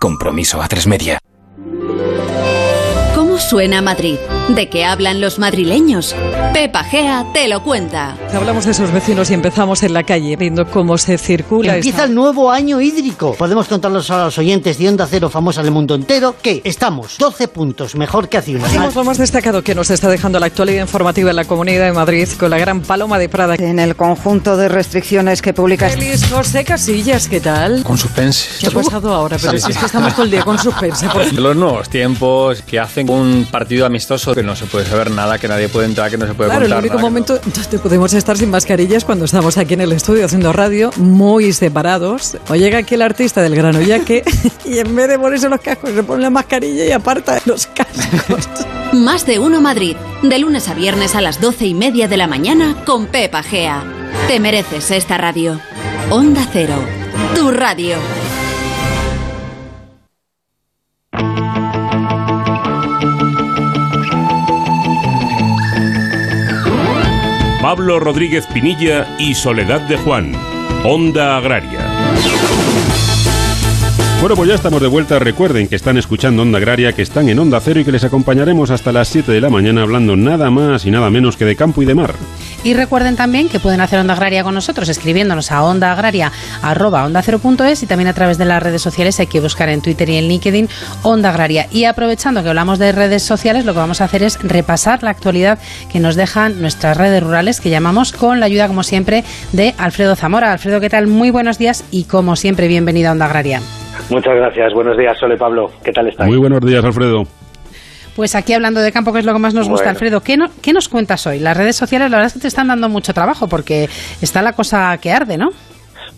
[SPEAKER 9] Compromiso a tres media.
[SPEAKER 11] ¿Cómo suena Madrid? ¿De qué hablan los madrileños? Pepa Gea te lo cuenta.
[SPEAKER 12] Hablamos de esos vecinos y empezamos en la calle viendo cómo se circula.
[SPEAKER 13] Empieza
[SPEAKER 12] esta-
[SPEAKER 13] el nuevo año hídrico. Podemos contarlos a los oyentes de Onda Cero famosa en el mundo entero que estamos 12 puntos mejor que hace un año.
[SPEAKER 12] Hacemos lo más destacado que nos está dejando la actualidad informativa en la Comunidad de Madrid con la gran Paloma de Prada.
[SPEAKER 14] En el conjunto de restricciones que publica
[SPEAKER 12] Feliz José Casillas, ¿qué tal?
[SPEAKER 15] Con suspense.
[SPEAKER 12] ¿Qué ha pasado ahora? Pero si es que estamos todo el día con suspense. por favor. *laughs*
[SPEAKER 15] Los nuevos tiempos que hacen un partido amistoso que no se puede saber nada, que nadie puede entrar, que no se puede
[SPEAKER 12] Claro, el
[SPEAKER 15] contar
[SPEAKER 12] único
[SPEAKER 15] nada, que
[SPEAKER 12] momento donde podemos estar sin mascarillas cuando estamos aquí en el estudio haciendo radio, muy separados. O llega aquí el artista del grano yaque *laughs* y en vez de ponerse los cascos se pone la mascarilla y aparta los cascos. *laughs*
[SPEAKER 11] Más de uno Madrid, de lunes a viernes a las doce y media de la mañana con Pepa Gea. Te mereces esta radio. Onda Cero, tu radio.
[SPEAKER 3] Pablo Rodríguez Pinilla y Soledad de Juan. Onda Agraria.
[SPEAKER 1] Bueno, pues ya estamos de vuelta. Recuerden que están escuchando Onda Agraria, que están en Onda Cero y que les acompañaremos hasta las 7 de la mañana hablando nada más y nada menos que de campo y de mar.
[SPEAKER 2] Y recuerden también que pueden hacer Onda Agraria con nosotros escribiéndonos a ondaagraria.onda0.es y también a través de las redes sociales hay que buscar en Twitter y en LinkedIn Onda Agraria. Y aprovechando que hablamos de redes sociales, lo que vamos a hacer es repasar la actualidad que nos dejan nuestras redes rurales que llamamos con la ayuda, como siempre, de Alfredo Zamora. Alfredo, ¿qué tal? Muy buenos días y como siempre, bienvenido a Onda Agraria.
[SPEAKER 16] Muchas gracias. Buenos días, Sole Pablo. ¿Qué tal estáis?
[SPEAKER 1] Muy buenos días, Alfredo.
[SPEAKER 2] Pues aquí hablando de campo, que es lo que más nos gusta,
[SPEAKER 16] Bueno.
[SPEAKER 2] Alfredo, ¿qué, no- ¿qué nos cuentas hoy? Las redes sociales, la verdad es que te están dando mucho trabajo porque está la cosa que arde, ¿no?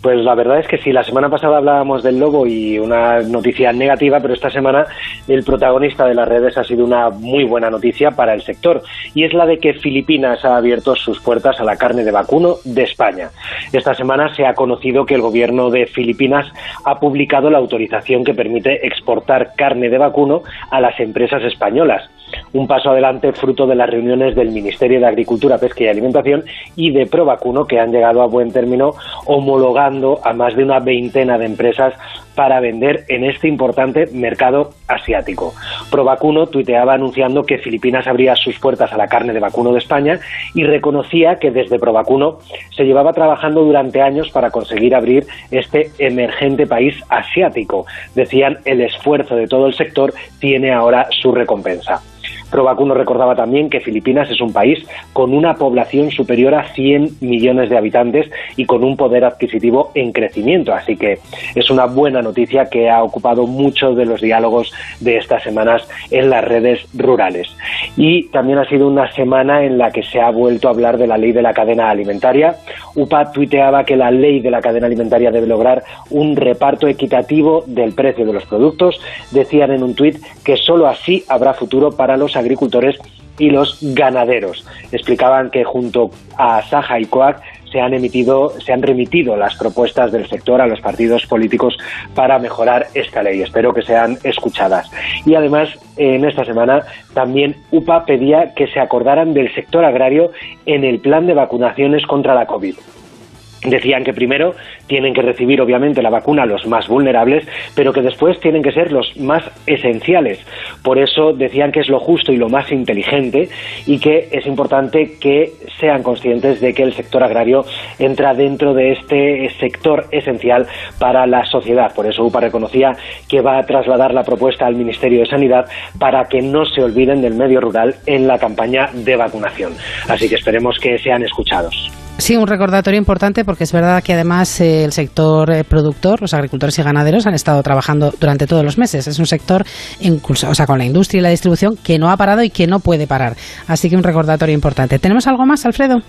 [SPEAKER 16] Pues la verdad es que sí, la semana pasada hablábamos del lobo y una noticia negativa, pero esta semana el protagonista de las redes ha sido una muy buena noticia para el sector y es la de que Filipinas ha abierto sus puertas a la carne de vacuno de España. Esta semana se ha conocido que el gobierno de Filipinas ha publicado la autorización que permite exportar carne de vacuno a las empresas españolas. Un paso adelante fruto de las reuniones del Ministerio de Agricultura, Pesca y Alimentación y de Provacuno que han llegado a buen término homologando a más de una veintena de empresas para vender en este importante mercado asiático. Provacuno tuiteaba anunciando que Filipinas abría sus puertas a la carne de vacuno de España y reconocía que desde Provacuno se llevaba trabajando durante años para conseguir abrir este emergente país asiático. Decían el esfuerzo de todo el sector tiene ahora su recompensa. Provacuno recordaba también que Filipinas es un país con una población superior a 100 millones de habitantes y con un poder adquisitivo en crecimiento. Así que es una buena noticia que ha ocupado muchos de los diálogos de estas semanas en las redes rurales. Y también ha sido una semana en la que se ha vuelto a hablar de la ley de la cadena alimentaria. UPA tuiteaba que la ley de la cadena alimentaria debe lograr un reparto equitativo del precio de los productos. Decían en un tuit que solo así habrá futuro para los agricultores y los ganaderos. Explicaban que junto a Saja y COAC se han emitido, se han remitido las propuestas del sector a los partidos políticos para mejorar esta ley. Espero que sean escuchadas. Y además, en esta semana también UPA pedía que se acordaran del sector agrario en el plan de vacunaciones contra la COVID. Decían que primero tienen que recibir obviamente la vacuna los más vulnerables, pero que después tienen que ser los más esenciales. Por eso decían que es lo justo y lo más inteligente y que es importante que sean conscientes de que el sector agrario entra dentro de este sector esencial para la sociedad. Por eso UPA reconocía que va a trasladar la propuesta al Ministerio de Sanidad para que no se olviden del medio rural en la campaña de vacunación. Así que esperemos que sean escuchados.
[SPEAKER 2] Sí, un recordatorio importante porque es verdad que además eh, el sector eh, productor, los agricultores y ganaderos han estado trabajando durante todos los meses. Es un sector incluso, o sea, con la industria y la distribución que no ha parado y que no puede parar. Así que un recordatorio importante. ¿Tenemos algo más, Alfredo?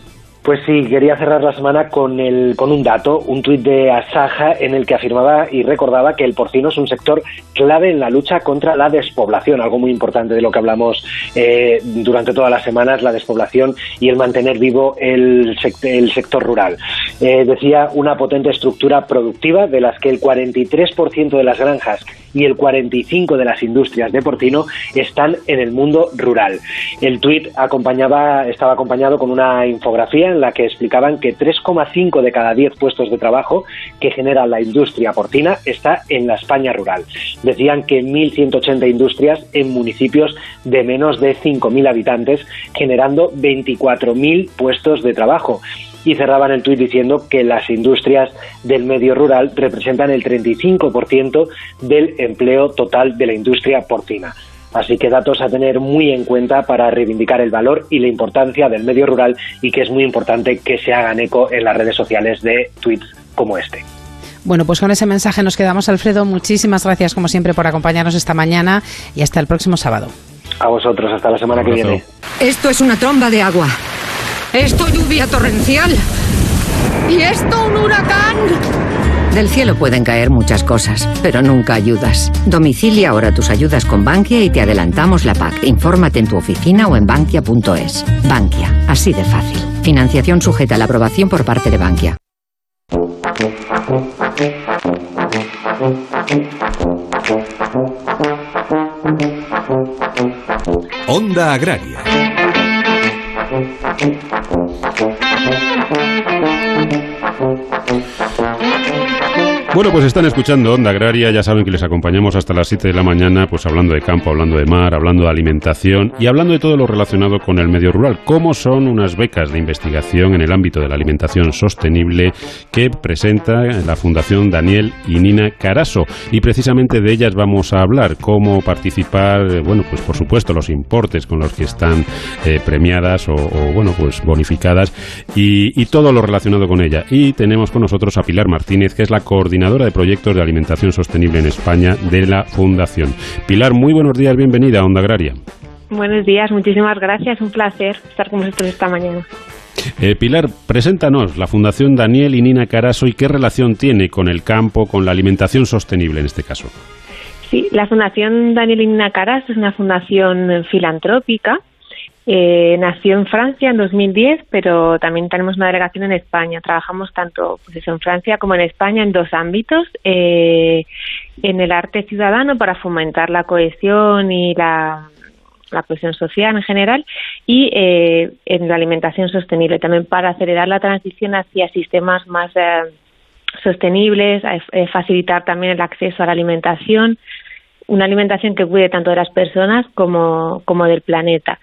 [SPEAKER 16] Pues sí, quería cerrar la semana con, el, con un dato, un tuit de Asaja en el que afirmaba y recordaba que el porcino es un sector clave en la lucha contra la despoblación, algo muy importante de lo que hablamos eh, durante todas las semanas, la despoblación y el mantener vivo el, el sector rural. Eh, decía una potente estructura productiva de las que el 43% de las granjas y el 45% de las industrias de porcino están en el mundo rural. El tuit acompañaba, estaba acompañado con una infografía en la que explicaban que 3,5 de cada 10 puestos de trabajo que genera la industria porcina está en la España rural. Decían que 1.180 industrias en municipios de menos de 5.000 habitantes, generando 24.000 puestos de trabajo y cerraban el tuit diciendo que las industrias del medio rural representan el 35% del empleo total de la industria porcina. Así que datos a tener muy en cuenta para reivindicar el valor y la importancia del medio rural y que es muy importante que se hagan eco en las redes sociales de tweets como este.
[SPEAKER 2] Bueno, pues con ese mensaje nos quedamos, Alfredo. Muchísimas gracias, como siempre, por acompañarnos esta mañana y hasta el próximo sábado.
[SPEAKER 16] A vosotros, hasta la semana que viene.
[SPEAKER 17] Esto es una tromba de agua. Esto lluvia torrencial. Y esto un huracán.
[SPEAKER 18] Del cielo pueden caer muchas cosas, pero nunca ayudas. Domicilia ahora tus ayudas con Bankia y te adelantamos la PAC. Infórmate en tu oficina o en bankia.es. Bankia, así de fácil. Financiación sujeta a la aprobación por parte de Bankia.
[SPEAKER 9] Onda Agraria
[SPEAKER 1] Bueno, pues están escuchando Onda Agraria, ya saben que les acompañamos hasta las 7 de la mañana, pues hablando de campo, hablando de mar, hablando de alimentación y hablando de todo lo relacionado con el medio rural, como son unas becas de investigación en el ámbito de la alimentación sostenible que presenta la Fundación Daniel y Nina Caraso. Y precisamente de ellas vamos a hablar, cómo participar, bueno, pues por supuesto los importes con los que están eh, premiadas o, bueno, pues bonificadas y, y todo lo relacionado con ella. Y tenemos con nosotros a Pilar Martínez, que es la coordinadora de proyectos de alimentación sostenible en España de la Fundación. Pilar, muy buenos días, bienvenida a Onda Agraria.
[SPEAKER 19] Buenos días, muchísimas gracias, un placer estar con vosotros esta mañana.
[SPEAKER 1] Eh, Pilar, preséntanos la Fundación Daniel y Nina Caraso y qué relación tiene con el campo, con la alimentación sostenible en este caso.
[SPEAKER 19] Sí, la Fundación Daniel y Nina Caraso es una fundación filantrópica eh, nació en Francia en 2010, pero también tenemos una delegación en España. Trabajamos tanto pues en Francia como en España en dos ámbitos. Eh, en el arte ciudadano para fomentar la cohesión y la, cohesión social en general y eh, en la alimentación sostenible también para acelerar la transición hacia sistemas más sostenibles, facilitar también el acceso a la alimentación, una alimentación que cuide tanto de las personas como, como del planeta.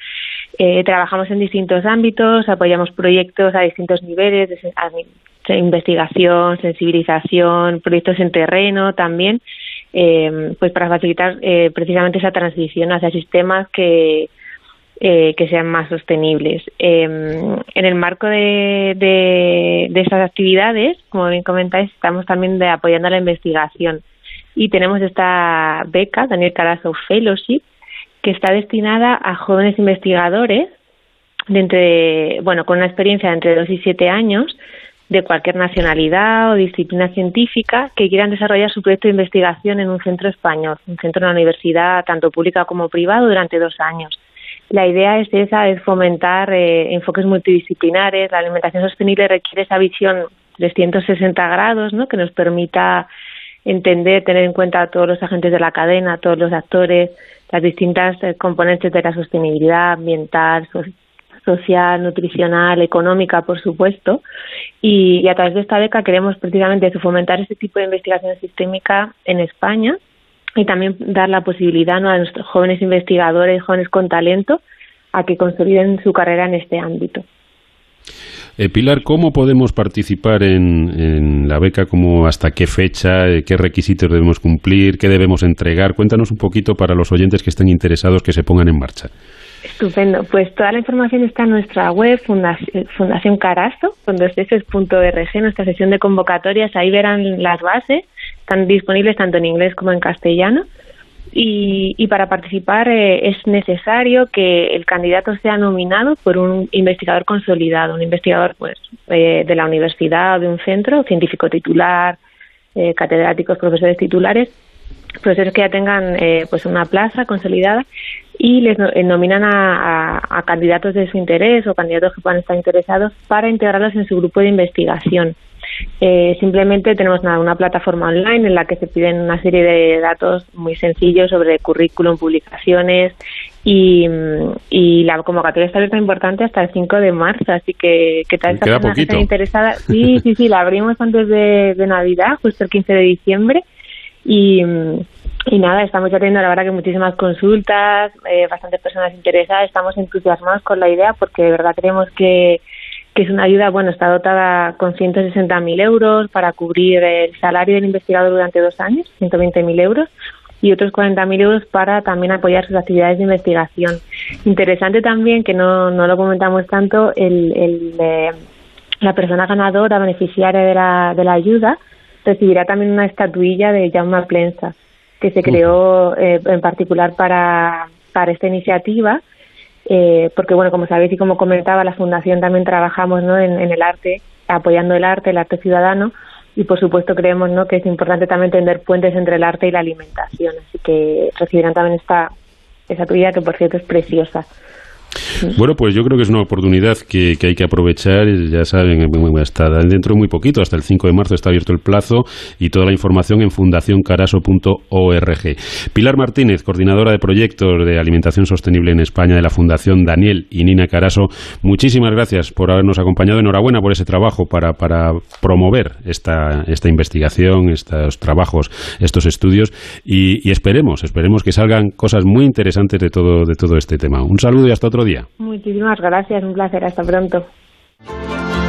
[SPEAKER 19] Eh, trabajamos en distintos ámbitos, apoyamos proyectos a distintos niveles, de, investigación, sensibilización, proyectos en terreno también, eh, pues para facilitar eh, precisamente esa transición hacia sistemas que, que sean más sostenibles. en el marco de, de, de esas actividades, como bien comentáis, estamos también de, apoyando la investigación y tenemos esta beca, Daniel Carazo Fellowship, que está destinada a jóvenes investigadores de entre, bueno, con una experiencia de entre 2 y 7 años de cualquier nacionalidad o disciplina científica que quieran desarrollar su proyecto de investigación en un centro español, un centro de una universidad tanto pública como privado durante dos años. La idea es esa, es fomentar eh, enfoques multidisciplinares. La alimentación sostenible requiere esa visión 360 grados, ¿no? Que nos permita entender, tener en cuenta a todos los agentes de la cadena, a todos los actores, las distintas eh, componentes de la sostenibilidad ambiental, social, nutricional, económica, por supuesto. Y, a través de esta beca queremos precisamente fomentar este tipo de investigación sistémica en España y también dar la posibilidad a nuestros jóvenes investigadores, jóvenes con talento, a que consoliden su carrera en este ámbito.
[SPEAKER 1] Eh, Pilar, ¿cómo podemos participar en, la beca? ¿Cómo, ¿Hasta qué fecha? Eh, ¿Qué requisitos debemos cumplir? ¿Qué debemos entregar? Cuéntanos un poquito para los oyentes que estén interesados que se pongan en marcha.
[SPEAKER 19] Estupendo. Pues toda la información está en nuestra web, Fundación Carasto, fondosteses.org, nuestra sesión de convocatorias. Ahí verán las bases. Están disponibles tanto en inglés como en castellano. Y, para participar eh, es necesario que el candidato sea nominado por un investigador consolidado, un investigador pues eh, de la universidad de un centro, científico titular, eh, catedráticos, profesores titulares, profesores que ya tengan pues una plaza consolidada y les nominan a, candidatos de su interés o candidatos que puedan estar interesados para integrarlos en su grupo de investigación. Eh, simplemente tenemos una, plataforma online en la que se piden una serie de datos muy sencillos sobre currículum, publicaciones y, la convocatoria está abierta importante hasta el 5 de marzo, así que que tal esta persona que interesada. Sí, sí, sí, la abrimos antes de, Navidad, justo el 15 de diciembre. Y, y nada, estamos ya teniendo la verdad que muchísimas consultas, eh, bastantes personas interesadas, estamos entusiasmados con la idea porque de verdad creemos que que es una ayuda, bueno, está dotada con 160.000 euros para cubrir el salario del investigador durante dos años, 120.000 euros, y otros 40.000 euros para también apoyar sus actividades de investigación. Interesante también, que no, no lo comentamos tanto, el, el eh, la persona ganadora, beneficiaria de la, de la ayuda, recibirá también una estatuilla de Jaume Plensa, que se creó eh, en particular para, para esta iniciativa eh, porque bueno, como sabéis y como comentaba, la Fundación también trabajamos ¿no? en, el arte, apoyando el arte, el arte ciudadano, y por supuesto creemos ¿no? que es importante también tender puentes entre el arte y la alimentación, así que recibirán también esta esa tuya que por cierto es preciosa.
[SPEAKER 1] Bueno, pues yo creo que es una oportunidad que, hay que aprovechar. Ya saben, hasta dentro de muy poquito, hasta el 5 de marzo está abierto el plazo y toda la información en fundacioncaraso.org. Pilar Martínez, coordinadora de proyectos de alimentación sostenible en España de la Fundación Daniel y Nina Caraso, muchísimas gracias por habernos acompañado. Enhorabuena por ese trabajo para, para promover esta, esta investigación, estos trabajos, estos estudios y, y esperemos, esperemos que salgan cosas muy interesantes de todo, de todo este tema. Un saludo y hasta otro
[SPEAKER 19] Muchísimas gracias, un placer, hasta pronto.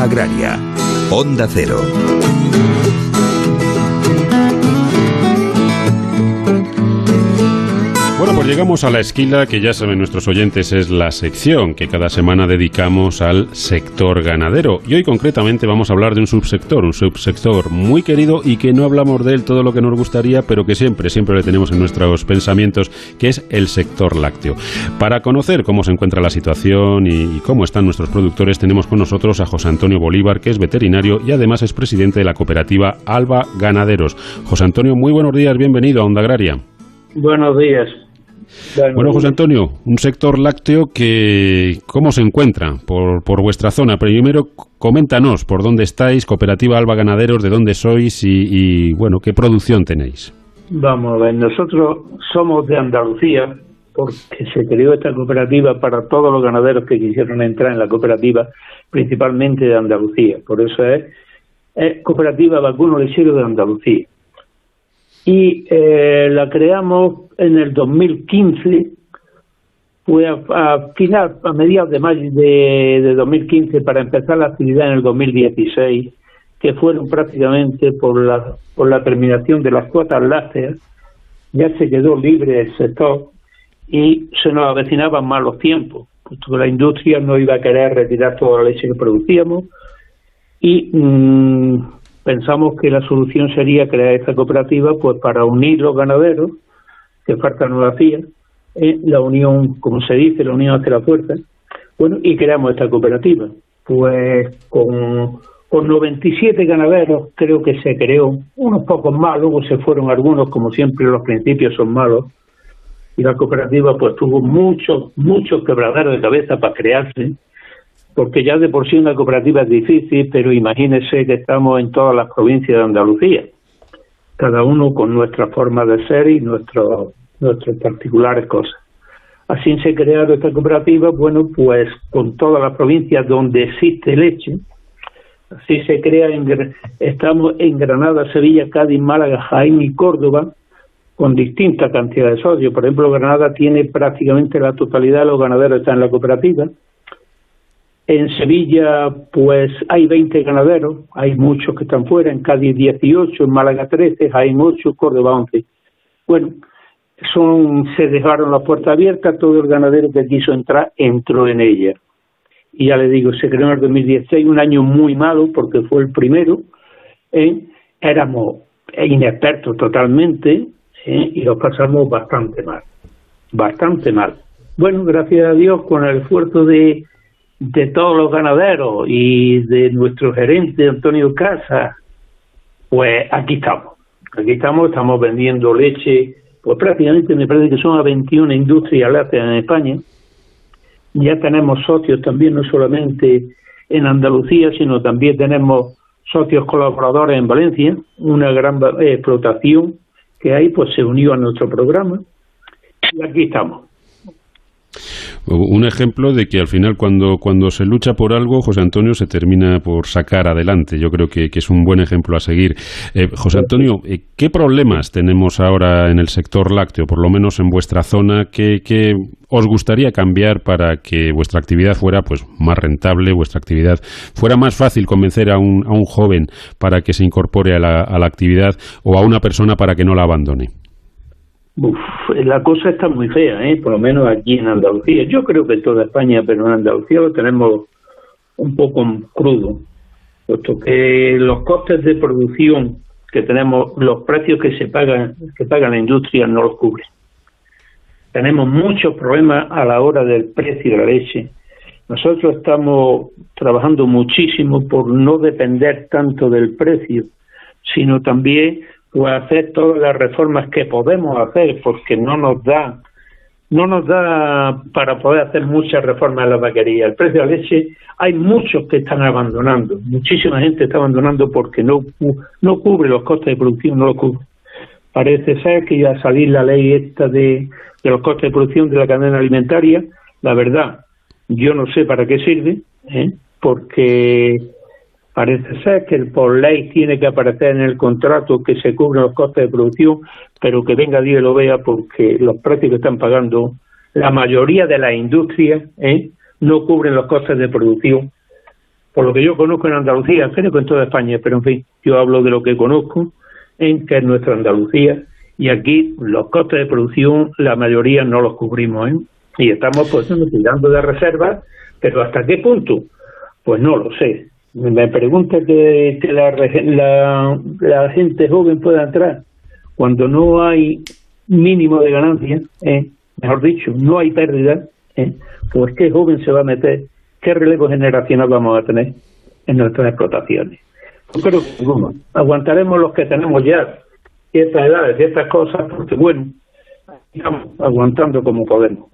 [SPEAKER 9] Agraria. Onda Cero.
[SPEAKER 1] Bueno, pues llegamos a la esquila que ya saben nuestros oyentes es la sección que cada semana dedicamos al sector ganadero. Y hoy concretamente vamos a hablar de un subsector, un subsector muy querido y que no hablamos de él todo lo que nos gustaría, pero que siempre, siempre le tenemos en nuestros pensamientos, que es el sector lácteo. Para conocer cómo se encuentra la situación y, cómo están nuestros productores, tenemos con nosotros a José Antonio Bolívar, que es veterinario y además es presidente de la cooperativa Alba Ganaderos. José Antonio, muy buenos días, bienvenido a Onda Agraria.
[SPEAKER 20] Buenos días.
[SPEAKER 1] Bueno, José Antonio, un sector lácteo que, ¿cómo se encuentra por, por vuestra zona? Primero, coméntanos por dónde estáis, Cooperativa Alba Ganaderos, de dónde sois y, bueno, qué producción tenéis.
[SPEAKER 20] Vamos a ver, nosotros somos de Andalucía, porque se creó esta cooperativa para todos los ganaderos que quisieron entrar en la cooperativa, principalmente de Andalucía. Por eso es, es Cooperativa Vacuno Lechero de Andalucía y eh, la creamos en el 2015 fue a, final a mediados de mayo de, de, 2015 para empezar la actividad en el 2016 que fueron prácticamente por la por la terminación de las cuotas lácteas ya se quedó libre el sector y se nos avecinaban malos tiempos puesto que la industria no iba a querer retirar toda la leche que producíamos y mm, pensamos que la solución sería crear esta cooperativa pues para unir los ganaderos, que falta no hacía, en la unión, como se dice, la unión hace la fuerza, bueno, y creamos esta cooperativa. Pues con, con 97 ganaderos creo que se creó, unos pocos más, luego se fueron algunos, como siempre los principios son malos, y la cooperativa pues tuvo muchos, muchos quebraderos de cabeza para crearse, porque ya de por sí una cooperativa es difícil, pero imagínese que estamos en todas las provincias de Andalucía. cada uno con nuestra forma de ser y nuestros nuestras particulares cosas. Así se ha creado esta cooperativa, bueno, pues con todas las provincias donde existe leche, así se crea, en, estamos en Granada, Sevilla, Cádiz, Málaga, Jaén y Córdoba, con distintas cantidades de socios. Por ejemplo, Granada tiene prácticamente la totalidad de los ganaderos están en la cooperativa. En Sevilla, pues hay 20 ganaderos, hay muchos que están fuera, en Cádiz 18, en Málaga 13, Jaén 8, Córdoba 11. Bueno, son se dejaron la puerta abierta, todo el ganadero que quiso entrar entró en ella. Y ya le digo, se creó en el 2016, un año muy malo porque fue el primero, ¿eh? éramos inexpertos totalmente ¿eh? y lo pasamos bastante mal, bastante mal. Bueno, gracias a Dios, con el esfuerzo de, de todos los ganaderos y de nuestro gerente Antonio Casa, pues aquí estamos. Aquí estamos, estamos vendiendo leche pues prácticamente me parece que son a 21 industrias lácteas en España. Ya tenemos socios también, no solamente en Andalucía, sino también tenemos socios colaboradores en Valencia, una gran explotación que hay, pues se unió a nuestro programa. Y aquí estamos
[SPEAKER 1] un ejemplo de que al final cuando, cuando se lucha por algo, José Antonio se termina por sacar adelante. Yo creo que, es un buen ejemplo a seguir. Eh, José Antonio, eh, ¿qué problemas tenemos ahora en el sector lácteo, por lo menos en vuestra zona? ¿Qué, os gustaría cambiar para que vuestra actividad fuera pues más rentable, vuestra actividad fuera más fácil convencer a un, a un joven para que se incorpore a la, a la actividad o a una persona para que no la abandone?
[SPEAKER 20] Uf, la cosa está muy fea, ¿eh? por lo menos aquí en Andalucía. Yo creo que en toda España, pero en Andalucía lo tenemos un poco crudo, puesto que los costes de producción que tenemos, los precios que se pagan, que paga la industria no los cubren. Tenemos muchos problemas a la hora del precio de la leche. Nosotros estamos trabajando muchísimo por no depender tanto del precio, sino también o hacer todas las reformas que podemos hacer porque no nos da no nos da para poder hacer muchas reformas en la vaquería. El precio de la leche, hay muchos que están abandonando, muchísima gente está abandonando porque no, no cubre los costes de producción, no lo cubre. Parece ser que ya salir la ley esta de, de los costes de producción de la cadena alimentaria, la verdad, yo no sé para qué sirve, ¿eh? porque Parece ser que por ley tiene que aparecer en el contrato que se cubren los costes de producción, pero que venga Dios y lo vea porque los precios que están pagando la mayoría de las industrias ¿eh? no cubren los costes de producción. Por lo que yo conozco en Andalucía, creo que en toda España, pero en fin, yo hablo de lo que conozco, en que es nuestra Andalucía, y aquí los costes de producción la mayoría no los cubrimos. ¿eh? Y estamos pues tirando de reservas, pero ¿hasta qué punto? Pues no lo sé me pregunta que, la, la, gente joven pueda entrar cuando no hay mínimo de ganancia, eh, mejor dicho, no hay pérdida, eh, pues qué joven se va a meter, qué relevo generacional vamos a tener en nuestras explotaciones. Yo creo que aguantaremos los que tenemos ya ciertas edades, ciertas cosas, porque bueno, estamos aguantando como podemos.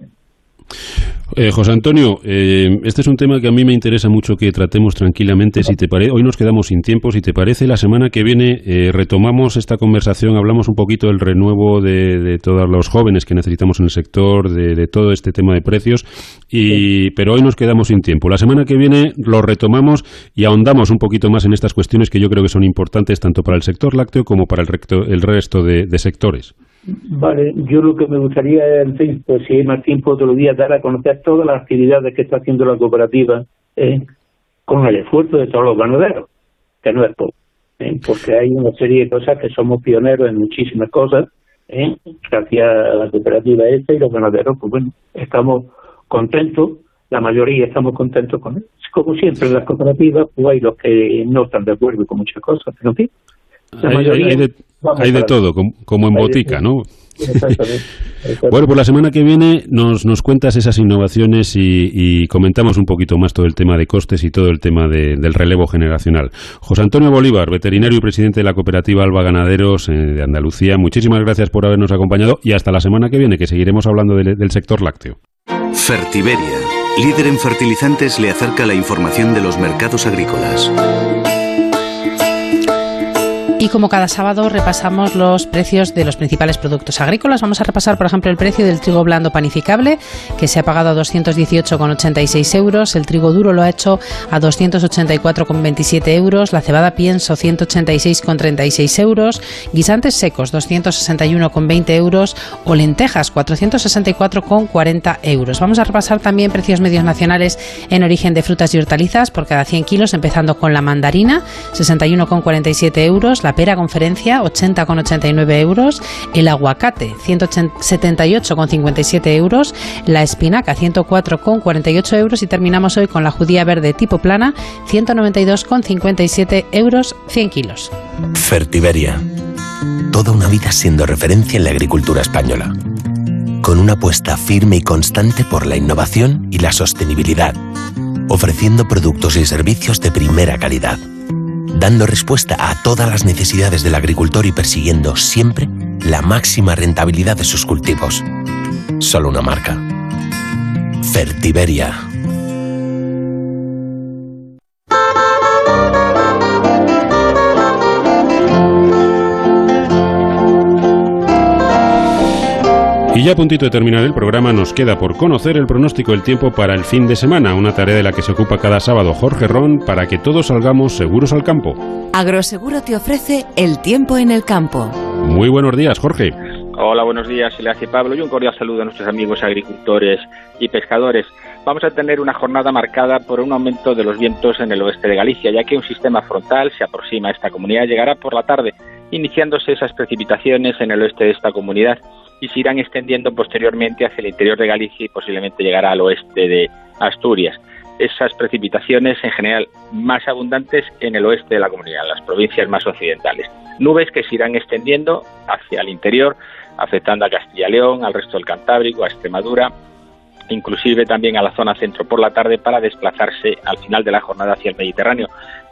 [SPEAKER 1] Eh, José Antonio, eh, este es un tema que a mí me interesa mucho que tratemos tranquilamente. Si te parece, hoy nos quedamos sin tiempo. Si te parece, la semana que viene eh, retomamos esta conversación, hablamos un poquito del renuevo de, todos los jóvenes que necesitamos en el sector, de, todo este tema de precios. Y, Pero hoy nos quedamos sin tiempo. La semana que viene lo retomamos y ahondamos un poquito más en estas cuestiones que yo creo que son importantes tanto para el sector lácteo como para el, el resto de sectores.
[SPEAKER 20] Vale, yo lo que me gustaría, en fin, pues si hay más tiempo otro día, dar a conocer todas las actividades que está haciendo la cooperativa ¿eh? con el esfuerzo de todos los ganaderos, que no es poco, ¿eh? porque hay una serie de cosas que somos pioneros en muchísimas cosas, ¿eh? gracias a la cooperativa esta y los ganaderos, pues bueno, estamos contentos, la mayoría estamos contentos con él. Como siempre en las cooperativas, pues hay los que no están de acuerdo con muchas cosas, pero en
[SPEAKER 1] hay, de, todo, como, en botica, ¿no? *laughs* bueno, pues la semana que viene nos, nos cuentas esas innovaciones y, comentamos un poquito más todo el tema de costes y todo el tema del relevo generacional. José Antonio Bolívar, veterinario y presidente de la cooperativa Alba Ganaderos eh, de Andalucía, muchísimas gracias por habernos acompañado y hasta la semana que viene, que seguiremos hablando del sector lácteo.
[SPEAKER 21] Fertiberia, líder en fertilizantes, le acerca la información de los mercados agrícolas.
[SPEAKER 2] Y como cada sábado repasamos los precios de los principales productos agrícolas, vamos a repasar, por ejemplo, el precio del trigo blando panificable, que se ha pagado a 218,86 euros, el trigo duro lo ha hecho a 284,27 euros, la cebada pienso 186,36 euros, guisantes secos 261,20 euros. O lentejas 464,40 euros. Vamos a repasar también precios medios nacionales en origen de frutas y hortalizas por cada 100 kilos, empezando con la mandarina 61,47 euros, la pera conferencia 80,89 euros, el aguacate 178,57 euros, la espinaca 104,48 euros y terminamos hoy con la judía verde tipo plana 192,57 euros 100 kilos.
[SPEAKER 22] Fertiberia. Toda una vida siendo referencia en la agricultura española. Con una apuesta firme y constante por la innovación y la sostenibilidad, ofreciendo productos y servicios de primera calidad dando respuesta a todas las necesidades del agricultor y persiguiendo siempre la máxima rentabilidad de sus cultivos. Solo una marca. Fertiberia.
[SPEAKER 1] Ya a puntito de terminar el programa nos queda por conocer el pronóstico del tiempo para el fin de semana, una tarea de la que se ocupa cada sábado Jorge Ron para que todos salgamos seguros al campo.
[SPEAKER 11] Agroseguro te ofrece el tiempo en el campo.
[SPEAKER 1] Muy buenos días, Jorge.
[SPEAKER 23] Hola, buenos días, y Pablo y un cordial saludo a nuestros amigos agricultores y pescadores. Vamos a tener una jornada marcada por un aumento de los vientos en el oeste de Galicia, ya que un sistema frontal se aproxima a esta comunidad, llegará por la tarde, iniciándose esas precipitaciones en el oeste de esta comunidad y se irán extendiendo posteriormente hacia el interior de Galicia y posiblemente llegará al oeste de Asturias. Esas precipitaciones en general más abundantes en el oeste de la comunidad, las provincias más occidentales. Nubes que se irán extendiendo hacia el interior, afectando a Castilla y León, al resto del Cantábrico, a Extremadura, inclusive también a la zona centro por la tarde para desplazarse al final de la jornada hacia el Mediterráneo.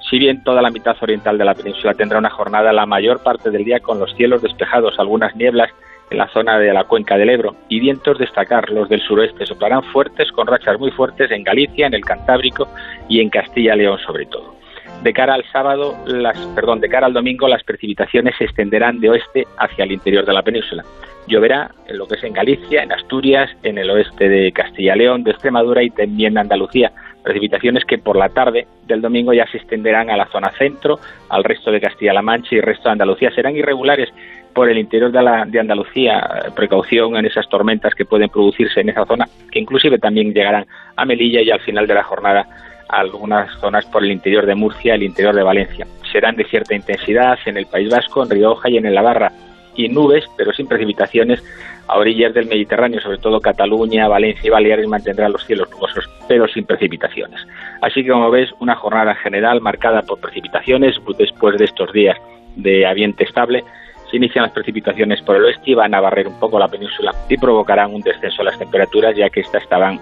[SPEAKER 23] Si bien toda la mitad oriental de la península tendrá una jornada la mayor parte del día con los cielos despejados, algunas nieblas en la zona de la cuenca del Ebro y vientos destacar los del suroeste soplarán fuertes con rachas muy fuertes en Galicia, en el Cantábrico y en Castilla y León sobre todo. De cara al sábado, las, perdón, de cara al domingo las precipitaciones se extenderán de oeste hacia el interior de la península. Lloverá en lo que es en Galicia, en Asturias, en el oeste de Castilla y León, de Extremadura y también de Andalucía. Precipitaciones que por la tarde del domingo ya se extenderán a la zona centro, al resto de Castilla-La Mancha y resto de Andalucía. Serán irregulares por el interior de, la, de Andalucía, precaución en esas tormentas que pueden producirse en esa zona, que inclusive también llegarán a Melilla y al final de la jornada a algunas zonas por el interior de Murcia, el interior de Valencia. Serán de cierta intensidad en el País Vasco, en Rioja y en el Navarra, y nubes, pero sin precipitaciones, a orillas del Mediterráneo, sobre todo Cataluña, Valencia y Baleares mantendrán los cielos nubosos, pero sin precipitaciones. Así que, como ves, una jornada general marcada por precipitaciones después de estos días de ambiente estable se inician las precipitaciones por el oeste y van a barrer un poco la península y provocarán un descenso de las temperaturas ya que estas estaban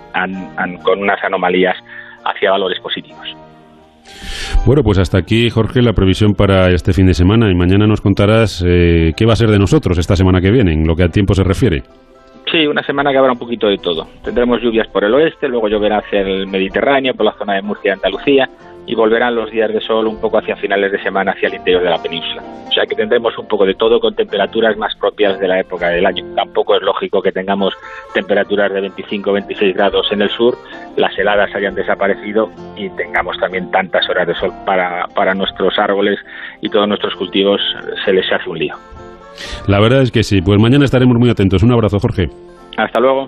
[SPEAKER 23] con unas anomalías hacia valores positivos.
[SPEAKER 1] Bueno, pues hasta aquí, Jorge, la previsión para este fin de semana y mañana nos contarás eh, qué va a ser de nosotros esta semana que viene, en lo que a tiempo se refiere.
[SPEAKER 23] Sí, una semana que habrá un poquito de todo. Tendremos lluvias por el oeste, luego lloverá hacia el Mediterráneo, por la zona de Murcia y Andalucía, y volverán los días de sol un poco hacia finales de semana hacia el interior de la península. O sea que tendremos un poco de todo con temperaturas más propias de la época del año. Tampoco es lógico que tengamos temperaturas de 25 o 26 grados en el sur, las heladas hayan desaparecido y tengamos también tantas horas de sol para, para nuestros árboles y todos nuestros cultivos se les hace un lío.
[SPEAKER 1] La verdad es que sí, pues mañana estaremos muy atentos. Un abrazo, Jorge.
[SPEAKER 23] Hasta luego.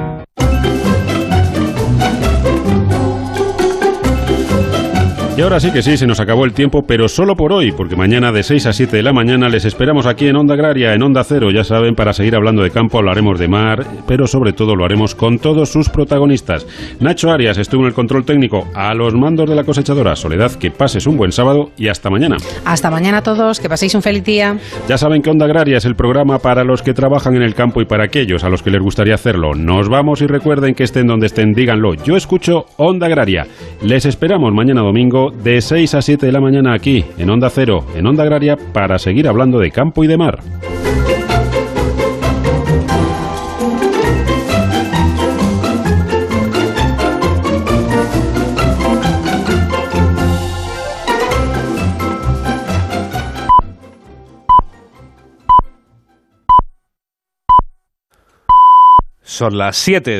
[SPEAKER 1] Y ahora sí que sí, se nos acabó el tiempo, pero solo por hoy, porque mañana de 6 a 7 de la mañana les esperamos aquí en Onda Agraria, en Onda Cero, ya saben, para seguir hablando de campo hablaremos de mar, pero sobre todo lo haremos con todos sus protagonistas. Nacho Arias estuvo en el control técnico, a los mandos de la cosechadora. Soledad, que pases un buen sábado y hasta mañana.
[SPEAKER 2] Hasta mañana a todos, que paséis un feliz día.
[SPEAKER 1] Ya saben que Onda Agraria es el programa para los que trabajan en el campo y para aquellos a los que les gustaría hacerlo. Nos vamos y recuerden que estén donde estén, díganlo. Yo escucho Onda Agraria. Les esperamos mañana de 6 a 7 de la mañana aquí, en Onda Cero, en Onda Agraria, para seguir hablando de campo y de mar.
[SPEAKER 24] Son las 7.